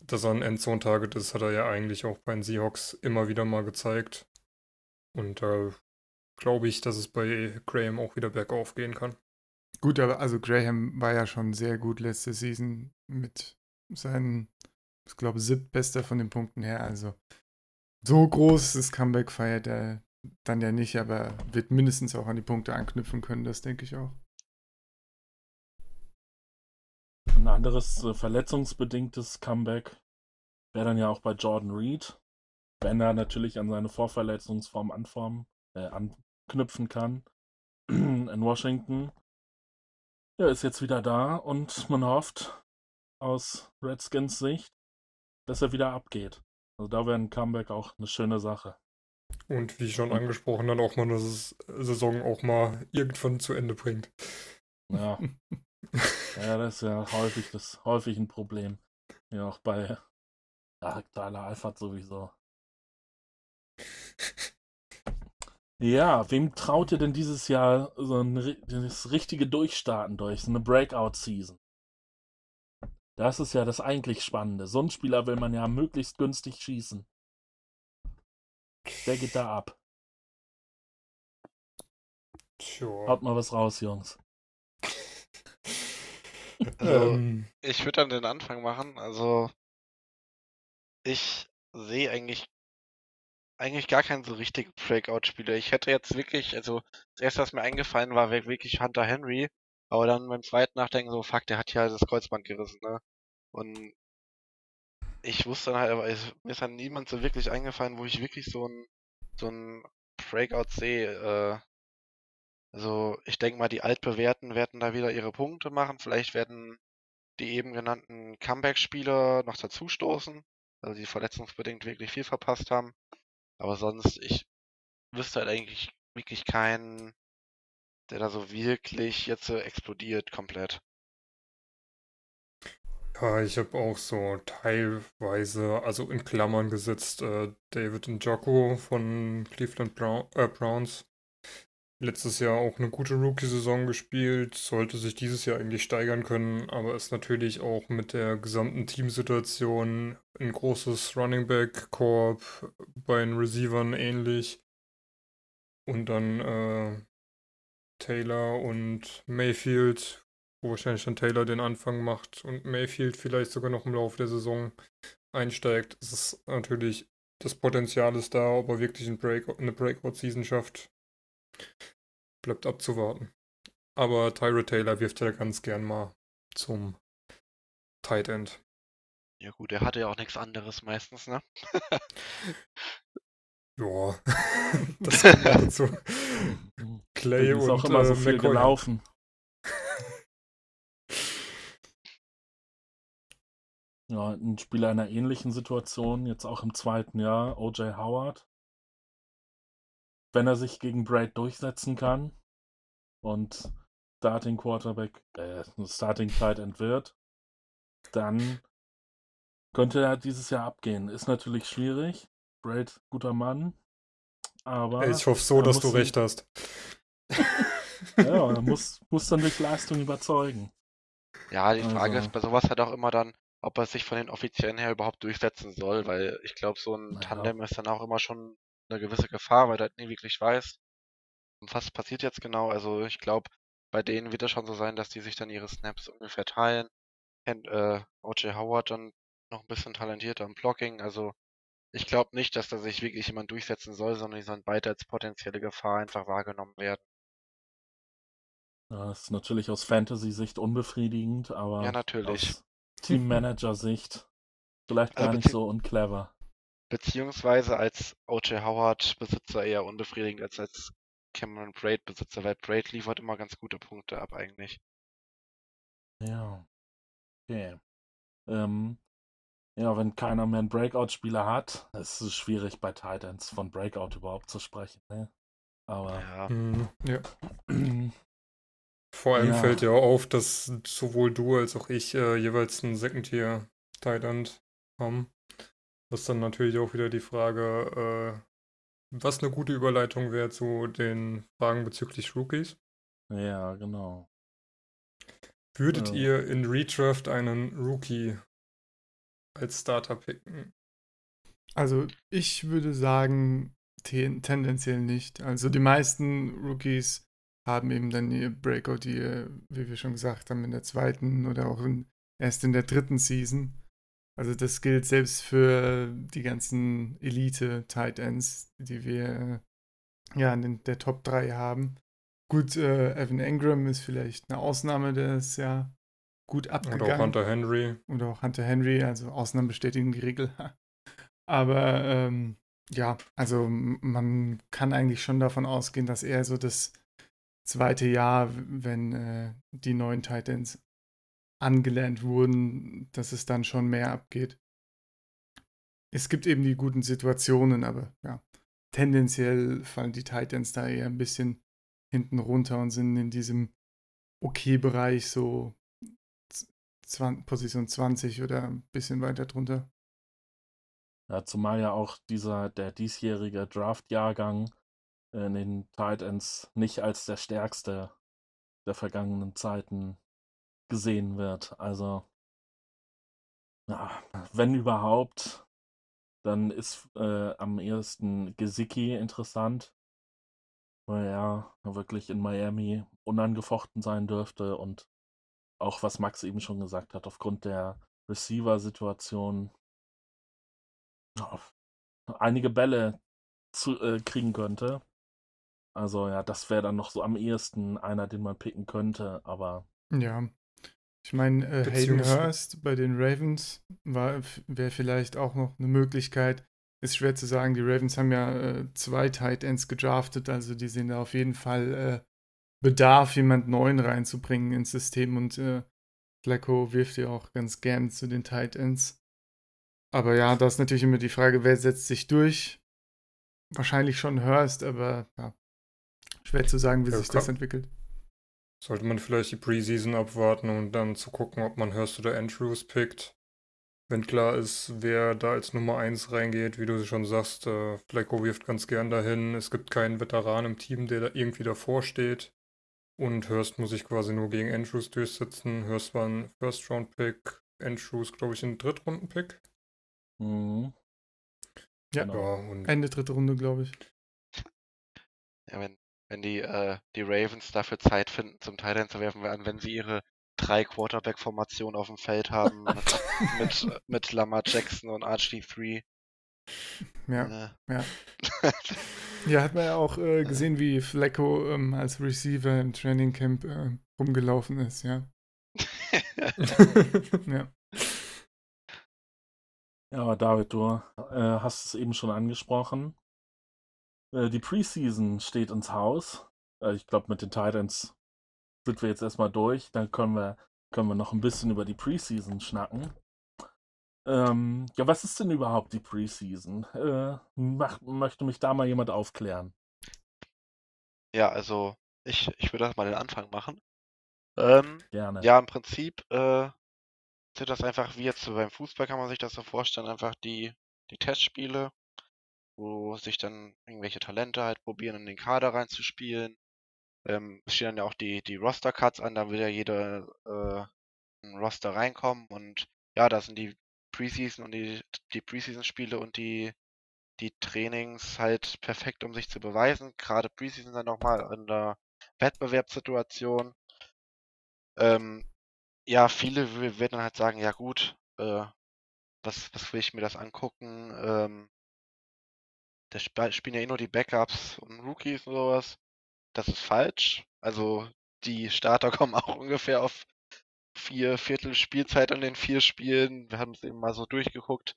dass er ein Endzone-Target ist, hat er ja eigentlich auch bei den Seahawks immer wieder mal gezeigt. Und da glaube ich, dass es bei Graham auch wieder bergauf gehen kann. Gut, aber also Graham war ja schon sehr gut letzte Season mit seinen, ich glaube, siebtbester von den Punkten her. Also so großes Comeback feiert er dann ja nicht, aber wird mindestens auch an die Punkte anknüpfen können, das denke ich auch. Ein anderes äh, verletzungsbedingtes Comeback wäre dann ja auch bei Jordan Reed, wenn er natürlich an seine Vorverletzungsform anformen, äh, anknüpfen kann in Washington. Er ist jetzt wieder da und man hofft aus Redskins Sicht, dass er wieder abgeht. Also da wäre ein Comeback auch eine schöne Sache. Und wie schon angesprochen, dann auch mal eine Saison auch mal irgendwann zu Ende bringt. Ja. ja, das ist ja häufig, das, häufig ein Problem. Ja, auch bei ja, Tyler Alfred sowieso. Ja, wem traut ihr denn dieses Jahr so ein das richtige Durchstarten durch, so eine Breakout-Season? Das ist ja das eigentlich Spannende. So einen Spieler will man ja möglichst günstig schießen. Wer geht da ab? Tja. Haut mal was raus, Jungs. Also, Ähm, ich würde dann den Anfang machen. Also, ich sehe eigentlich, eigentlich gar keinen so richtigen Breakout-Spieler. Ich hätte jetzt wirklich, also, das erste, was mir eingefallen war, wäre wirklich Hunter Henry. Aber dann beim zweiten Nachdenken so, fuck, der hat ja das Kreuzband gerissen, ne? Und ich wusste dann halt, aber es, mir ist dann niemand so wirklich eingefallen, wo ich wirklich so ein, so ein Breakout sehe. Äh, also, ich denke mal, die Altbewährten werden da wieder ihre Punkte machen. Vielleicht werden die eben genannten Comeback-Spieler noch dazustoßen, also die verletzungsbedingt wirklich viel verpasst haben. Aber sonst, ich wüsste halt eigentlich wirklich keinen, der da so wirklich jetzt so explodiert komplett. ja, ich habe auch so teilweise, also in Klammern gesetzt, äh, David Njoku von Cleveland Brown, äh, Browns. Letztes Jahr auch eine gute Rookie-Saison gespielt, sollte sich dieses Jahr eigentlich steigern können, aber ist natürlich auch mit der gesamten Teamsituation ein großes Running Back Korb bei den Receivern ähnlich. Und dann äh, Taylor und Mayfield, wo wahrscheinlich dann Taylor den Anfang macht und Mayfield vielleicht sogar noch im Laufe der Saison einsteigt, ist natürlich das Potenzial ist da, ob er wirklich ein Break, eine Breakout-Season schafft, bleibt abzuwarten. Aber Tyra Taylor wirft ja ganz gern mal zum Tight End. Ja gut, er hatte ja auch nichts anderes meistens, ne? ja, das kommt dazu. Clay ist und auch immer so äh, viel McCoy. gelaufen. Ja, ein Spieler in einer ähnlichen Situation, jetzt auch im zweiten Jahr, O.J. Howard. Wenn er sich gegen Braid durchsetzen kann und Starting Quarterback, äh, Starting Tight End wird, dann könnte er dieses Jahr abgehen. Ist natürlich schwierig. Braid, guter Mann. Aber Ich hoffe so, dass du recht hast. ja, er muss, muss dann durch Leistung überzeugen. Ja, die Frage Also- ist bei sowas halt auch immer dann, ob er sich von den Offiziellen her überhaupt durchsetzen soll, weil ich glaube, so ein Naja. Tandem ist dann auch immer schon eine gewisse Gefahr, weil du halt nie wirklich weißt, was passiert jetzt genau. Also ich glaube, bei denen wird es schon so sein, dass die sich dann ihre Snaps ungefähr teilen. Und, äh, O.J. Howard dann noch ein bisschen talentierter im Blocking. Also ich glaube nicht, dass da sich wirklich jemand durchsetzen soll, sondern die sollen beide als potenzielle Gefahr einfach wahrgenommen werden. Ja, ist natürlich aus Fantasy-Sicht unbefriedigend, aber Ja, natürlich. aus Teammanager-Sicht vielleicht gar Also nicht bezieh- so unclever. Beziehungsweise als O.J. Howard Besitzer eher unbefriedigend als als Cameron Braid Besitzer, weil Braid liefert immer ganz gute Punkte ab eigentlich. Ja. Okay. Ähm, ja, wenn keiner mehr einen Breakout-Spieler hat, ist es schwierig bei Titans von Breakout überhaupt zu sprechen. Ne? Aber Ja, Mhm, ja. Vor allem Ja. fällt ja auf, dass sowohl du als auch ich äh, jeweils einen Second-Tier Tight End haben. Das ist dann natürlich auch wieder die Frage, äh, was eine gute Überleitung wäre zu den Fragen bezüglich Rookies. ja, genau. Würdet Ja. ihr in Redraft einen Rookie als Starter picken? Also ich würde sagen, ten tendenziell nicht. Also die meisten Rookies haben eben dann ihr Breakout, die, wie wir schon gesagt haben, in der zweiten oder auch in, erst in der dritten Season. Also das gilt selbst für die ganzen Elite-Tight Ends, die wir äh, ja in den, der Top 3 haben. Gut, äh, Evan Engram ist vielleicht eine Ausnahme, der ist ja gut abgegangen auch Hunter Henry? oder auch Hunter Henry, also Ausnahmen bestätigen die Regel. Aber ähm, ja, also man kann eigentlich schon davon ausgehen, dass er so das zweite Jahr, wenn äh, die neuen Titans angelernt wurden, dass es dann schon mehr abgeht. Es gibt eben die guten Situationen, aber ja, tendenziell fallen die Titans da eher ein bisschen hinten runter und sind in diesem Okay-Bereich so Position 20 oder ein bisschen weiter drunter. Ja, zumal ja auch dieser, der diesjährige Draft-Jahrgang in den Titans nicht als der stärkste der vergangenen Zeiten gesehen wird. Also, ja, wenn überhaupt, dann ist äh, am ehesten Gesicki interessant, weil er wirklich in Miami unangefochten sein dürfte und auch was Max eben schon gesagt hat, aufgrund der Receiver-Situation einige Bälle zu, äh, kriegen könnte. Also ja, das wäre dann noch so am ehesten einer, den man picken könnte, aber Ja. Ich meine, äh, Hayden Hurst bei den Ravens wäre vielleicht auch noch eine Möglichkeit. Ist schwer zu sagen. Die Ravens haben ja äh, zwei Tight Ends gedraftet, also die sehen da auf jeden Fall äh, Bedarf, jemand Neuen reinzubringen ins System und äh, Flacco wirft ja auch ganz gern zu den Tight Ends. Aber ja, da ist natürlich immer die Frage, wer setzt sich durch? Wahrscheinlich schon Hurst, aber ja, schwer zu sagen, wie Ja, sich klar. das entwickelt. Sollte man vielleicht die Preseason abwarten und dann zu gucken, ob man Hurst oder Andrews pickt. wenn klar ist, wer da als Nummer 1 reingeht, wie du schon sagst, äh, Flacco wirft ganz gern dahin. Es gibt keinen Veteran im Team, der da irgendwie davor steht. Und Hurst muss sich quasi nur gegen Andrews durchsetzen. Hurst war ein First-Round-Pick, Andrews, glaube ich, ein Drittrunden-Pick. Mhm. Ja, Genau. Ja, und Ende dritte Runde, glaube ich. Ja, wenn, wenn die, äh, die Ravens dafür Zeit finden, zum Thailand zu werfen, an, wenn sie ihre drei Quarterback-Formation auf dem Feld haben mit, mit, mit Lamar Jackson und RG3. Ja. Äh, Ja. Ja, hat man ja auch äh, gesehen, wie Flecko ähm, als Receiver im Training Camp äh, rumgelaufen ist, ja. Ja. Ja, David, du äh, hast es eben schon angesprochen. Äh, die Preseason steht ins Haus. Äh, ich glaube, mit den Titans sind wir jetzt erstmal durch. Dann können wir, können wir noch ein bisschen über die Preseason schnacken. Ähm, ja, was ist denn überhaupt die Preseason? Äh, mach, möchte mich da mal jemand aufklären? ja, also ich, ich würde mal den Anfang machen. Ähm, Gerne. ja, im Prinzip äh, sind das einfach wie jetzt beim Fußball, kann man sich das so vorstellen, einfach die, die Testspiele, wo sich dann irgendwelche Talente halt probieren, in den Kader reinzuspielen. Ähm, es stehen dann ja auch die, die Roster-Cuts an, da will ja jeder äh, ein Roster reinkommen und ja, da sind die Preseason und die, die Preseason-Spiele und die, die Trainings halt perfekt, um sich zu beweisen. Gerade Preseason dann nochmal in der Wettbewerbssituation. Ähm, ja, viele werden halt sagen, ja gut, äh, was, was will ich mir das angucken? Ähm, da sp spielen ja eh nur die Backups und Rookies und sowas. Das ist falsch. Also die Starter kommen auch ungefähr auf vier Viertel Spielzeit an den vier Spielen. Wir haben es eben mal so durchgeguckt.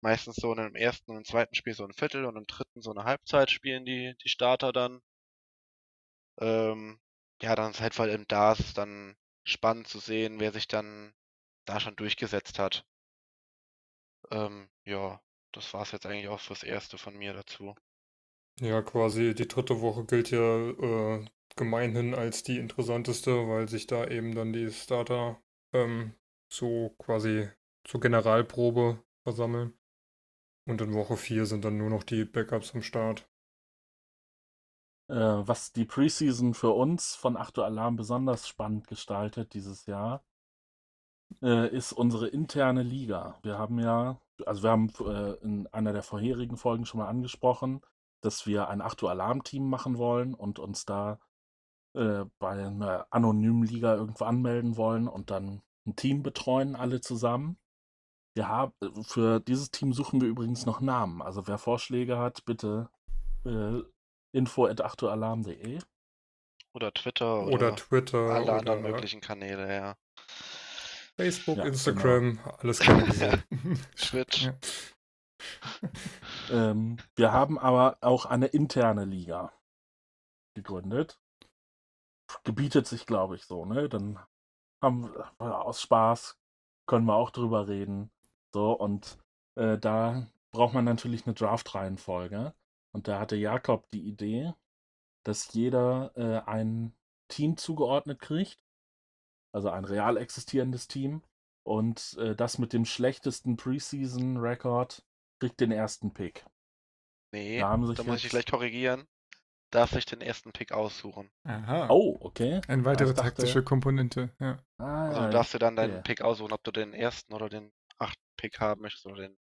Meistens so in einem ersten und zweiten Spiel so ein Viertel und im dritten so eine Halbzeit spielen die, die Starter dann. Ähm, ja, dann ist halt vor allem da ist dann spannend zu sehen, wer sich dann da schon durchgesetzt hat. Ähm, ja, das war's jetzt eigentlich auch fürs Erste von mir dazu. Ja, quasi die dritte Woche gilt ja äh, gemeinhin als die interessanteste, weil sich da eben dann die Starter ähm, so quasi zur Generalprobe versammeln. Und in Woche 4 sind dann nur noch die Backups am Start. Äh, was die Preseason für uns von Achtung Alarm besonders spannend gestaltet dieses Jahr, äh, ist unsere interne Liga. Wir haben ja, also wir haben äh, in einer der vorherigen Folgen schon mal angesprochen, dass wir ein Achtung Alarm Team machen wollen und uns da äh, bei einer anonymen Liga irgendwo anmelden wollen und dann ein Team betreuen, alle zusammen. Wir haben, für dieses Team suchen wir übrigens noch Namen. Also wer Vorschläge hat, bitte äh, info at achtualarm.de. Oder Twitter oder, Oder Twitter alle oder anderen möglichen Kanäle, ja. Facebook, Ja, Instagram, alles gerne gesehen. Twitch. Ja. Ähm, wir haben aber auch eine interne Liga gegründet. Gebietet sich, glaube ich, so, ne? Dann haben wir äh, aus Spaß können wir auch drüber reden. So, und äh, da braucht man natürlich eine Draft-Reihenfolge. Und da hatte Jakob die Idee, dass jeder äh, ein Team zugeordnet kriegt. Also ein real existierendes Team. Und äh, das mit dem schlechtesten Preseason-Record kriegt den ersten Pick. Nee, Da haben sich da muss ich gleich korrigieren. Darf sich den ersten Pick aussuchen. Aha. Oh, okay. Eine weitere dachte- taktische Komponente, ja. Ah, Also ja, du darfst dir dann deinen okay. Pick aussuchen, ob du den ersten oder den achten Pick haben möchtest oder den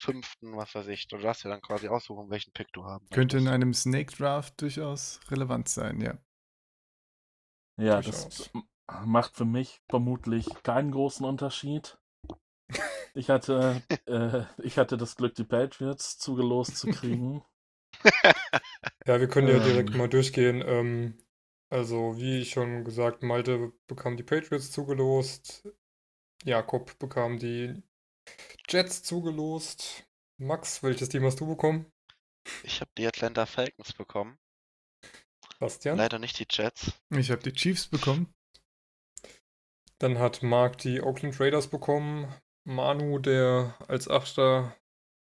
fünften, was weiß ich. Du darfst dir dann quasi aussuchen, welchen Pick du haben Könnte in möchtest. einem Snake Draft durchaus relevant sein, ja. Ja, Durchaus. das macht für mich vermutlich keinen großen Unterschied. Ich hatte, äh, ich hatte das Glück, die Patriots zugelost zu kriegen. Ja, wir können ja direkt Ähm. mal durchgehen. Ähm, also, wie schon gesagt, Malte bekam die Patriots zugelost. Jakob bekam die Jets zugelost. Max, welches Team hast du bekommen? Ich habe die Atlanta Falcons bekommen. Bastian? Leider nicht die Jets. Ich habe die Chiefs bekommen. Dann hat Mark die Oakland Raiders bekommen. Manu, der als Achter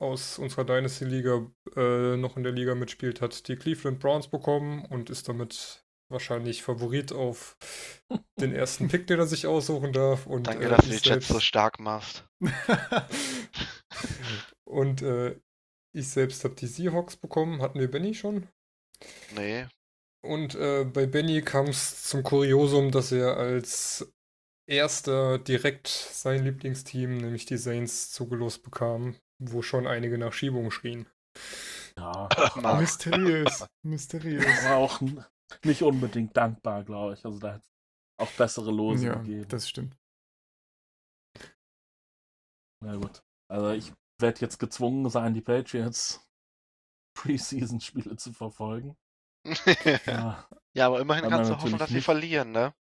aus unserer Dynasty-Liga äh, noch in der Liga mitspielt, hat die Cleveland Browns bekommen und ist damit wahrscheinlich Favorit auf den ersten Pick, den er sich aussuchen darf. Und, Danke, äh, dass du die ich Jets so stark machst. Und äh, ich selbst habe die Seahawks bekommen. Hatten wir Benny schon? Nee. Und äh, bei Benny kam es zum Kuriosum, dass er als erster direkt sein Lieblingsteam, nämlich die Saints, zugelost bekam, wo schon einige nach Schiebung schrien. Ja, Mark. Mysteriös. Mysteriös. war auch nicht unbedingt dankbar, glaube ich. Also da hätte es auch bessere Lose Ja, gegeben. das stimmt. Na gut. Also ich werde jetzt gezwungen sein, die Patriots Preseason-Spiele zu verfolgen. Ja, ja, aber immerhin kannst du hoffen, dass sie verlieren, ne?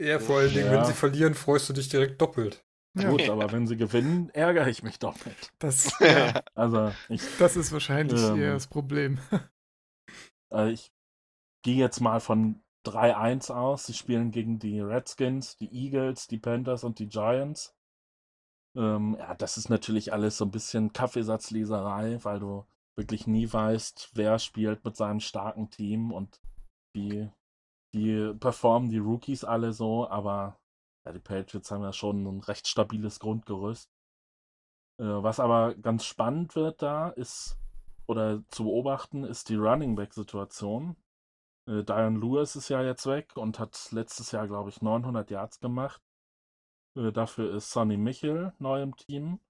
Ja, vor allen Dingen, Ja. wenn sie verlieren, freust du dich direkt doppelt. Ja, gut, aber wenn sie gewinnen, ärgere ich mich doppelt. das, ja, Also ich, das ist wahrscheinlich Ähm. eher das Problem. äh, ich gehe jetzt mal von 3-1 aus. Sie spielen gegen die Redskins, die Eagles, die Panthers und die Giants. Ähm, ja, das ist natürlich alles so ein bisschen Kaffeesatzleserei, weil du wirklich nie weißt, wer spielt mit seinem starken Team und wie, wie performen die Rookies alle so, aber ja, die Patriots haben ja schon ein recht stabiles Grundgerüst. Äh, was aber ganz spannend wird da ist, oder zu beobachten, ist die Running Back-Situation. Äh, Diane Lewis ist ja jetzt weg und hat letztes Jahr, glaube ich, 900 Yards gemacht. Äh, dafür ist Sonny Michel neu im Team.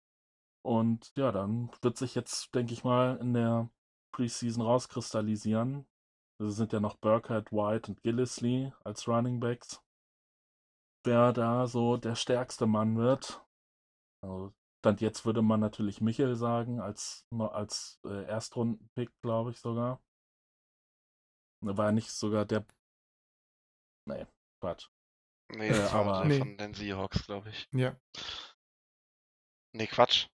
Und ja, dann wird sich jetzt, denke ich mal, in der Preseason rauskristallisieren. Es sind ja noch Burkhead, White und Gillisley als Running Backs. Wer da so der stärkste Mann wird. Also, Stand jetzt würde man natürlich Michel sagen, als, als äh, Erstrunden-Pick, glaube ich sogar. War er nicht sogar der. Nee, Quatsch. Nee, Äh, das war aber- der Nee. von den Seahawks, glaube ich. Ja, Nee, Quatsch.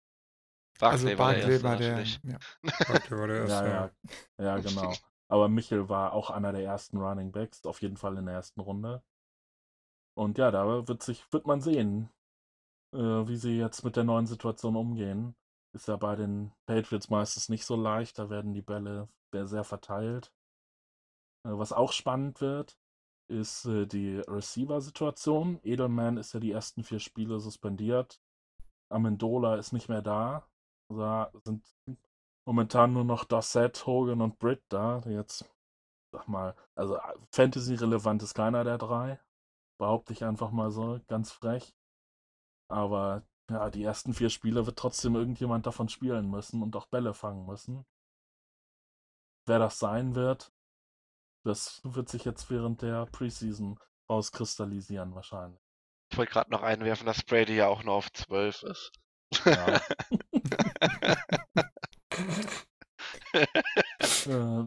also Barclay war der Erste war der. natürlich. Ja. War der erste. Ja. ja, ja, genau. Aber Michel war auch einer der ersten Running Backs, auf jeden Fall in der ersten Runde. Und ja, da wird sich, wird man sehen, äh, wie sie jetzt mit der neuen Situation umgehen. Ist ja bei den Patriots meistens nicht so leicht, da werden die Bälle sehr, verteilt. Äh, was auch spannend wird, ist äh, die Receiver-Situation. Edelman ist ja die ersten vier Spiele suspendiert. Amendola ist nicht mehr da. Da sind momentan nur noch Dossett, Hogan und Britt da. Jetzt, sag mal, also Fantasy-relevant ist keiner der drei. Behaupte ich einfach mal so, ganz frech. Aber ja, die ersten vier Spiele wird trotzdem irgendjemand davon spielen müssen und auch Bälle fangen müssen. Wer das sein wird, das wird sich jetzt während der Preseason rauskristallisieren wahrscheinlich. Ich wollte gerade noch einwerfen, dass Brady ja auch nur auf 12 ist. Ja. äh,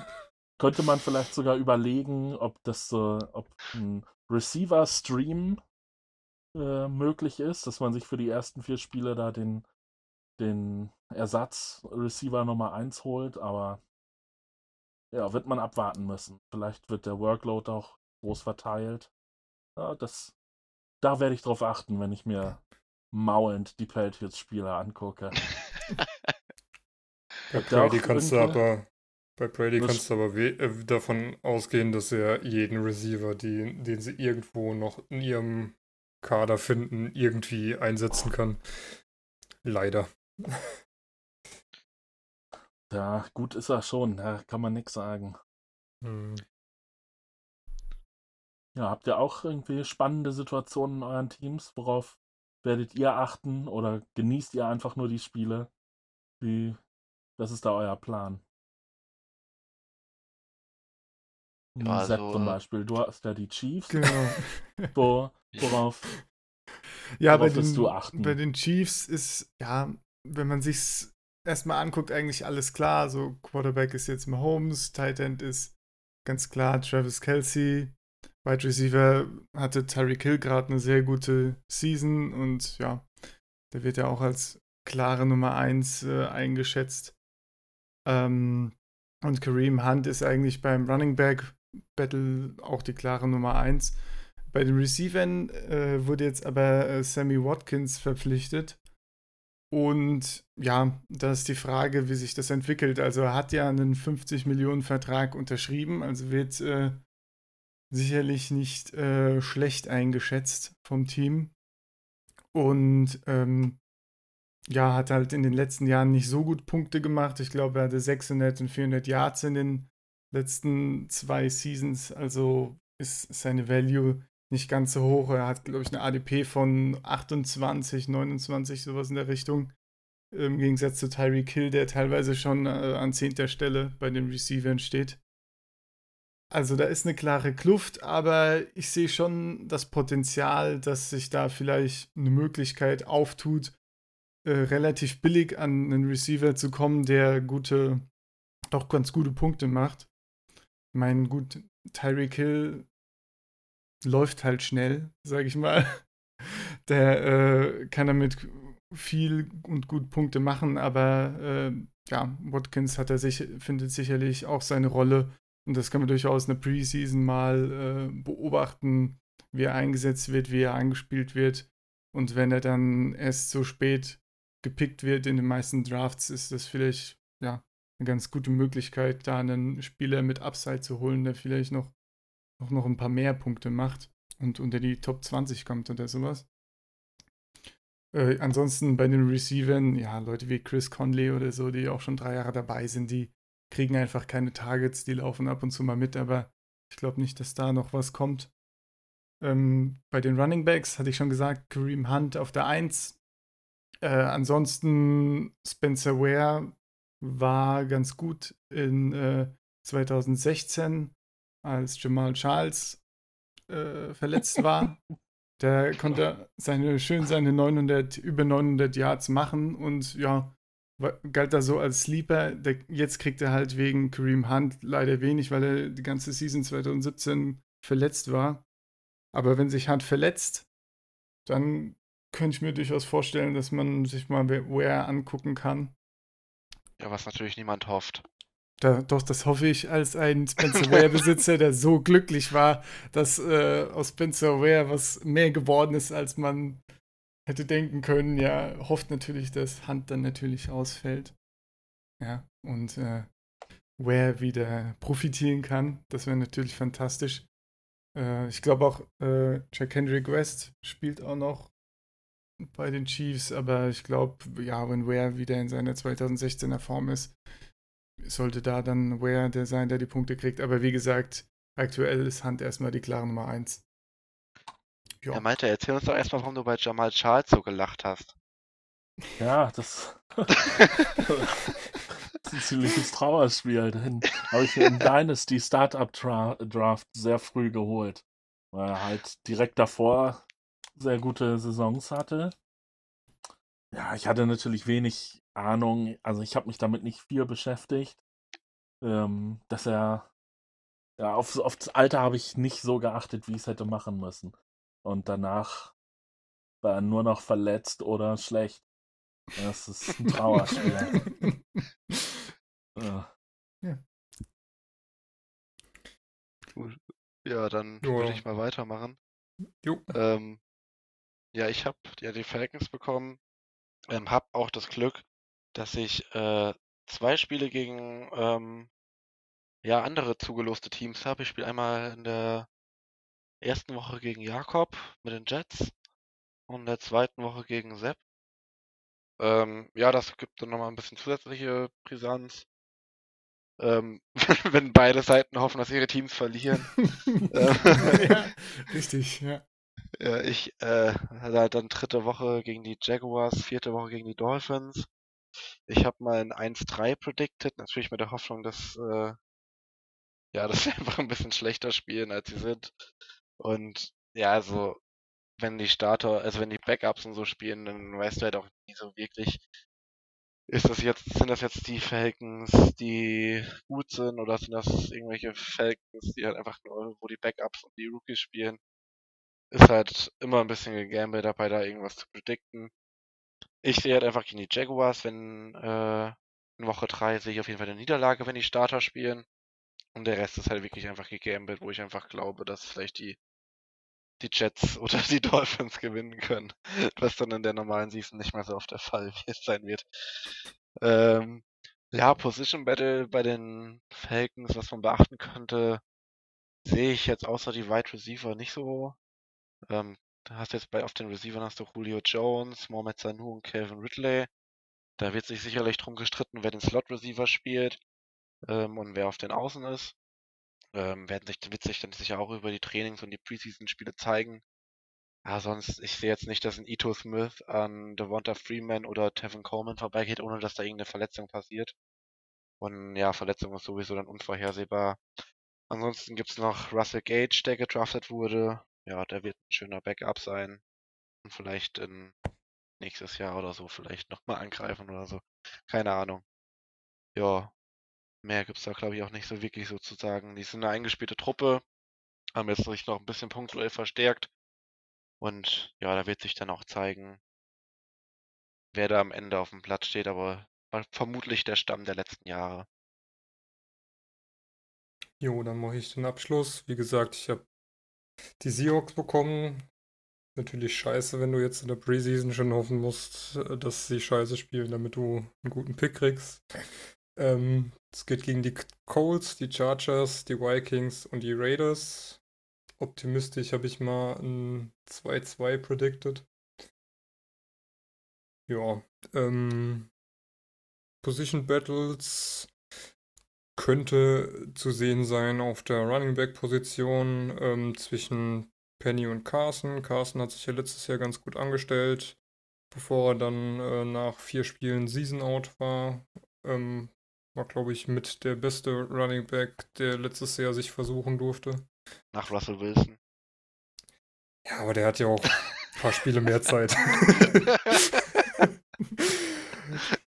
könnte man vielleicht sogar überlegen, ob das so, ob ein Receiver-Stream äh, möglich ist, dass man sich für die ersten vier Spiele da den, den Ersatz-Receiver Nummer 1 holt, aber ja, wird man abwarten müssen. Vielleicht wird der Workload auch groß verteilt. Ja, das, da werde ich drauf achten, wenn ich mir maulend die Patriots-Spieler angucke. Bei Brady kannst du aber, bei Brady Was- kannst du aber äh, davon ausgehen, dass er jeden Receiver, die, den sie irgendwo noch in ihrem Kader finden, irgendwie einsetzen kann. Leider. Ja, gut ist er schon, da kann man nichts sagen. Hm. Ja, habt ihr auch irgendwie spannende Situationen in euren Teams? Worauf werdet ihr achten oder genießt ihr einfach nur die Spiele? Wie, was ist da euer Plan? Ja, Sepp also, zum äh, Beispiel, du hast ja die Chiefs. Genau. Wo, worauf? Ja, bei Worauf wirst den, du achten? bei den Chiefs ist, ja, wenn man sich's erstmal anguckt, eigentlich alles klar. So, Quarterback ist jetzt Mahomes, Tight End ist ganz klar Travis Kelsey. Wide Receiver hatte Tyreek Hill gerade eine sehr gute Season und ja, der wird ja auch als klare Nummer 1 äh, eingeschätzt. Ähm, und Kareem Hunt ist eigentlich beim Running Back Battle auch die klare Nummer 1. Bei den Receivern äh, wurde jetzt aber äh, Sammy Watkins verpflichtet. Und ja, da ist die Frage, wie sich das entwickelt. Also er hat ja einen 50 Millionen Vertrag unterschrieben, also wird äh, sicherlich nicht äh, schlecht eingeschätzt vom Team. Und ähm, ja, hat halt in den letzten Jahren nicht so gut Punkte gemacht. Ich glaube, er hatte 600 und 400 Yards in den letzten zwei Seasons. Also ist seine Value nicht ganz so hoch. Er hat, glaube ich, eine ADP von 28, 29, sowas in der Richtung. Im Gegensatz zu Tyreek Hill, der teilweise schon äh, an zehnter Stelle bei den Receivern steht. Also da ist eine klare Kluft, aber ich sehe schon das Potenzial, dass sich da vielleicht eine Möglichkeit auftut, äh, relativ billig an einen Receiver zu kommen, der gute, auch ganz gute Punkte macht. Ich meine, gut, Tyreek Hill läuft halt schnell, sage ich mal. Der äh, kann damit viel und gut Punkte machen, aber äh, ja, Watkins hat er sich, findet sicherlich auch seine Rolle und das kann man durchaus in der Preseason mal äh, beobachten, wie er eingesetzt wird, wie er angespielt wird. Und wenn er dann erst so spät gepickt wird in den meisten Drafts, ist das vielleicht ja eine ganz gute Möglichkeit, da einen Spieler mit Upside zu holen, der vielleicht noch, noch, noch ein paar mehr Punkte macht und unter die Top 20 kommt oder sowas. Äh, ansonsten bei den Receivern, ja, Leute wie Chris Conley oder so, die auch schon drei Jahre dabei sind, die kriegen einfach keine Targets, die laufen ab und zu mal mit, aber ich glaube nicht, dass da noch was kommt. Ähm, bei den Running Backs hatte ich schon gesagt, Kareem Hunt auf der 1. Äh, ansonsten Spencer Ware war ganz gut in äh, 2016, als Jamal Charles äh, verletzt war. Der konnte seine, schön seine 900, über 900 Yards machen und ja, galt da so als Sleeper. Der, jetzt kriegt er halt wegen Kareem Hunt leider wenig, weil er die ganze Season 2017 verletzt war. Aber wenn sich Hunt verletzt, dann könnte ich mir durchaus vorstellen, dass man sich mal Ware angucken kann. Ja, was natürlich niemand hofft. Da, doch, das hoffe ich als ein Spencer Ware-Besitzer, der so glücklich war, dass äh, aus Spencer Ware was mehr geworden ist, als man hätte denken können, ja, hofft natürlich, dass Hand dann natürlich ausfällt. Ja, und äh, Ware wieder profitieren kann. Das wäre natürlich fantastisch. Äh, ich glaube auch, äh, Jack Hendrick West spielt auch noch bei den Chiefs, aber ich glaube, ja, wenn Ware wieder in seiner 2016er Form ist, sollte da dann Ware der sein, der die Punkte kriegt. Aber wie gesagt, aktuell ist Hand erstmal die klare Nummer 1. Ja. Er meinte, erzähl uns doch erstmal, warum du bei Jamal Charles so gelacht hast. Ja, das, das ist ein ziemliches Trauerspiel. Den habe ich im Dynasty Startup Draft sehr früh geholt. Weil er halt direkt davor sehr gute Saisons hatte. Ja, ich hatte natürlich wenig Ahnung, also ich habe mich damit nicht viel beschäftigt. Ähm, dass er, ja, aufs, aufs Alter habe ich nicht so geachtet, wie ich es hätte machen müssen. Und danach war er nur noch verletzt oder schlecht. Das ist ein Trauerspiel. ja. ja. Ja, dann jo. würde ich mal weitermachen. Jo. Ähm, ja, ich habe ja die Falcons bekommen. Ähm, habe auch das Glück, dass ich äh, zwei Spiele gegen ähm, ja andere zugeloste Teams habe. Ich spiele einmal in der ersten Woche gegen Jakob mit den Jets und in der zweiten Woche gegen Sepp. Ähm, ja, das gibt dann nochmal ein bisschen zusätzliche Brisanz. Ähm, wenn beide Seiten hoffen, dass ihre Teams verlieren. ja, richtig, ja. Ja, ich äh, dann dritte Woche gegen die Jaguars, vierte Woche gegen die Dolphins. Ich habe mal ein 1-3 predicted, natürlich mit der Hoffnung, dass äh, ja, dass sie einfach ein bisschen schlechter spielen, als sie sind. Und ja, also wenn die Starter, also wenn die Backups und so spielen, dann weißt du halt auch nie so wirklich, ist das jetzt, sind das jetzt die Falcons, die gut sind, oder sind das irgendwelche Falcons, die halt einfach nur, wo die Backups und die Rookies spielen? Ist halt immer ein bisschen gegambelt dabei, da irgendwas zu predikten. Ich sehe halt einfach gegen die Jaguars, wenn äh, in Woche 3 sehe ich auf jeden Fall eine Niederlage, wenn die Starter spielen. Und der Rest ist halt wirklich einfach gegambelt, wo ich einfach glaube, dass vielleicht die die Jets oder die Dolphins gewinnen können, was dann in der normalen Season nicht mehr so oft der Fall sein wird. Ähm, ja, Position Battle bei den Falcons, was man beachten könnte. sehe ich jetzt außer die Wide Receiver nicht so. Ähm, hast jetzt bei auf den Receivern hast du Julio Jones, Mohamed Sanu und Calvin Ridley. Da wird sich sicherlich drum gestritten, wer den Slot Receiver spielt ähm, und wer auf den Außen ist. Ähm, werden sich, wird sich dann sicher auch über die Trainings und die Preseason-Spiele zeigen. Ja, sonst, ich sehe jetzt nicht, dass ein Ito Smith an Devonta Freeman oder Tevin Coleman vorbeigeht, ohne dass da irgendeine Verletzung passiert. Und ja, Verletzung ist sowieso dann unvorhersehbar. Ansonsten gibt's noch Russell Gage, der gedraftet wurde. Ja, der wird ein schöner Backup sein. Und vielleicht in nächstes Jahr oder so vielleicht nochmal angreifen oder so. Keine Ahnung. Ja, mehr gibt's da glaube ich auch nicht so wirklich so zu sagen. Die sind eine eingespielte Truppe, haben jetzt sich noch ein bisschen punktuell verstärkt. Und ja, da wird sich dann auch zeigen, wer da am Ende auf dem Platz steht, aber vermutlich der Stamm der letzten Jahre. Jo, dann mache ich den Abschluss. Wie gesagt, ich habe die Seahawks bekommen. Natürlich scheiße, wenn du jetzt in der Preseason schon hoffen musst, äh, dass sie scheiße spielen, damit du einen guten Pick kriegst. Ähm, es geht gegen die Colts, die Chargers, die Vikings und die Raiders. Optimistisch habe ich mal ein 2-2 predicted. Ja, ähm, Position Battles könnte zu sehen sein auf der Running Back Position ähm, zwischen Penny und Carson. Carson hat sich ja letztes Jahr ganz gut angestellt, bevor er dann äh, nach vier Spielen Season Out war. Ähm, war, glaube ich, mit der beste Running Back, der letztes Jahr sich versuchen durfte. Nach Russell Wilson. Ja, aber der hat ja auch ein paar Spiele mehr Zeit.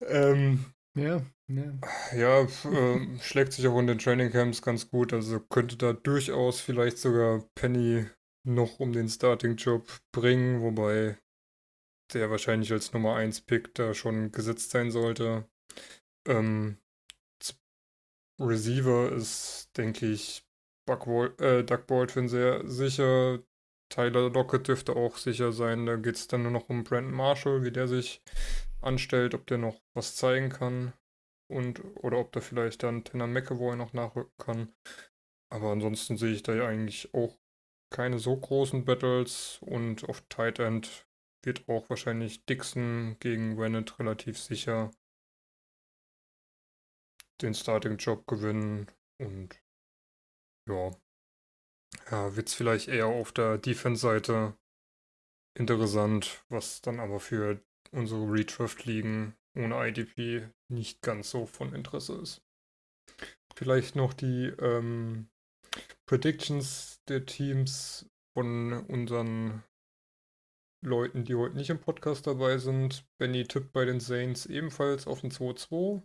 ähm, Ja, ja. äh, schlägt sich auch in den Training Camps ganz gut. Also könnte da durchaus vielleicht sogar Penny noch um den Starting-Job bringen, wobei der wahrscheinlich als Nummer 1 Pick da schon gesetzt sein sollte. Ähm, Receiver ist, denke ich, Buck Wal äh, Doug Baldwin sehr sicher. Tyler Lockett dürfte auch sicher sein. Da geht es dann nur noch um Brandon Marshall, wie der sich anstellt, ob der noch was zeigen kann und oder ob da vielleicht dann Tanner McAvoy noch nachrücken kann. Aber ansonsten sehe ich da ja eigentlich auch keine so großen Battles und auf Tight End wird auch wahrscheinlich Dixon gegen Wennett relativ sicher den Starting-Job gewinnen und ja, ja wird es vielleicht eher auf der Defense-Seite interessant, was dann aber für unsere Redraft-Ligen ohne IDP nicht ganz so von Interesse ist. Vielleicht noch die ähm, Predictions der Teams von unseren Leuten, die heute nicht im Podcast dabei sind. Benny tippt bei den Saints ebenfalls auf ein 2-2.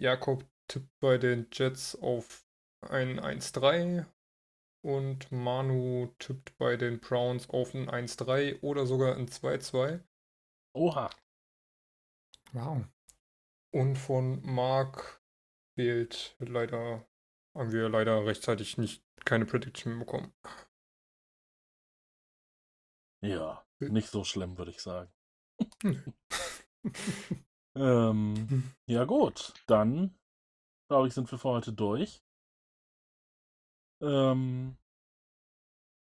Jakob tippt bei den Jets auf ein 1-3. Und Manu tippt bei den Browns auf ein 1-3 oder sogar ein 2-2. Oha. Wow. Und von Mark fehlt leider, haben wir leider rechtzeitig nicht keine Prediction bekommen. Ja, nicht so schlimm, würde ich sagen. Ähm, Hm. ja gut, dann glaube ich, sind wir für heute durch. Ähm,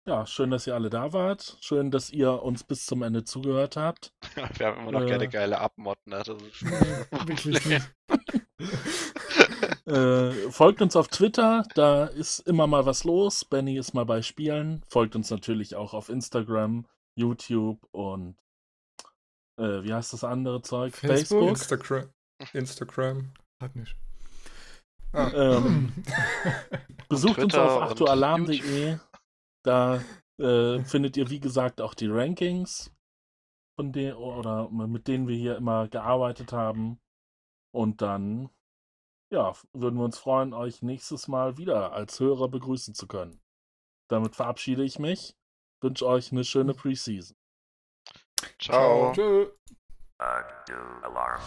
ja, schön, dass ihr alle da wart. Schön, dass ihr uns bis zum Ende zugehört habt. Wir haben immer noch Äh. gerne geile Abmod, ne? Das ist Nee, wirklich nicht. Äh, folgt uns auf Twitter, da ist immer mal was los. Benny ist mal bei Spielen. Folgt uns natürlich auch auf Instagram, YouTube und äh, wie heißt das andere Zeug? Facebook? Instagram. Instagram. Hat nicht. Ah, Ähm, Besucht uns auf und achtualarm.de. Da äh, findet ihr, wie gesagt, auch die Rankings, von denen oder mit denen wir hier immer gearbeitet haben. Und dann, ja, würden wir uns freuen, euch nächstes Mal wieder als Hörer begrüßen zu können. Damit verabschiede ich mich. Wünsche euch eine schöne Preseason. Ciao. Tschö. Uh, do alarm.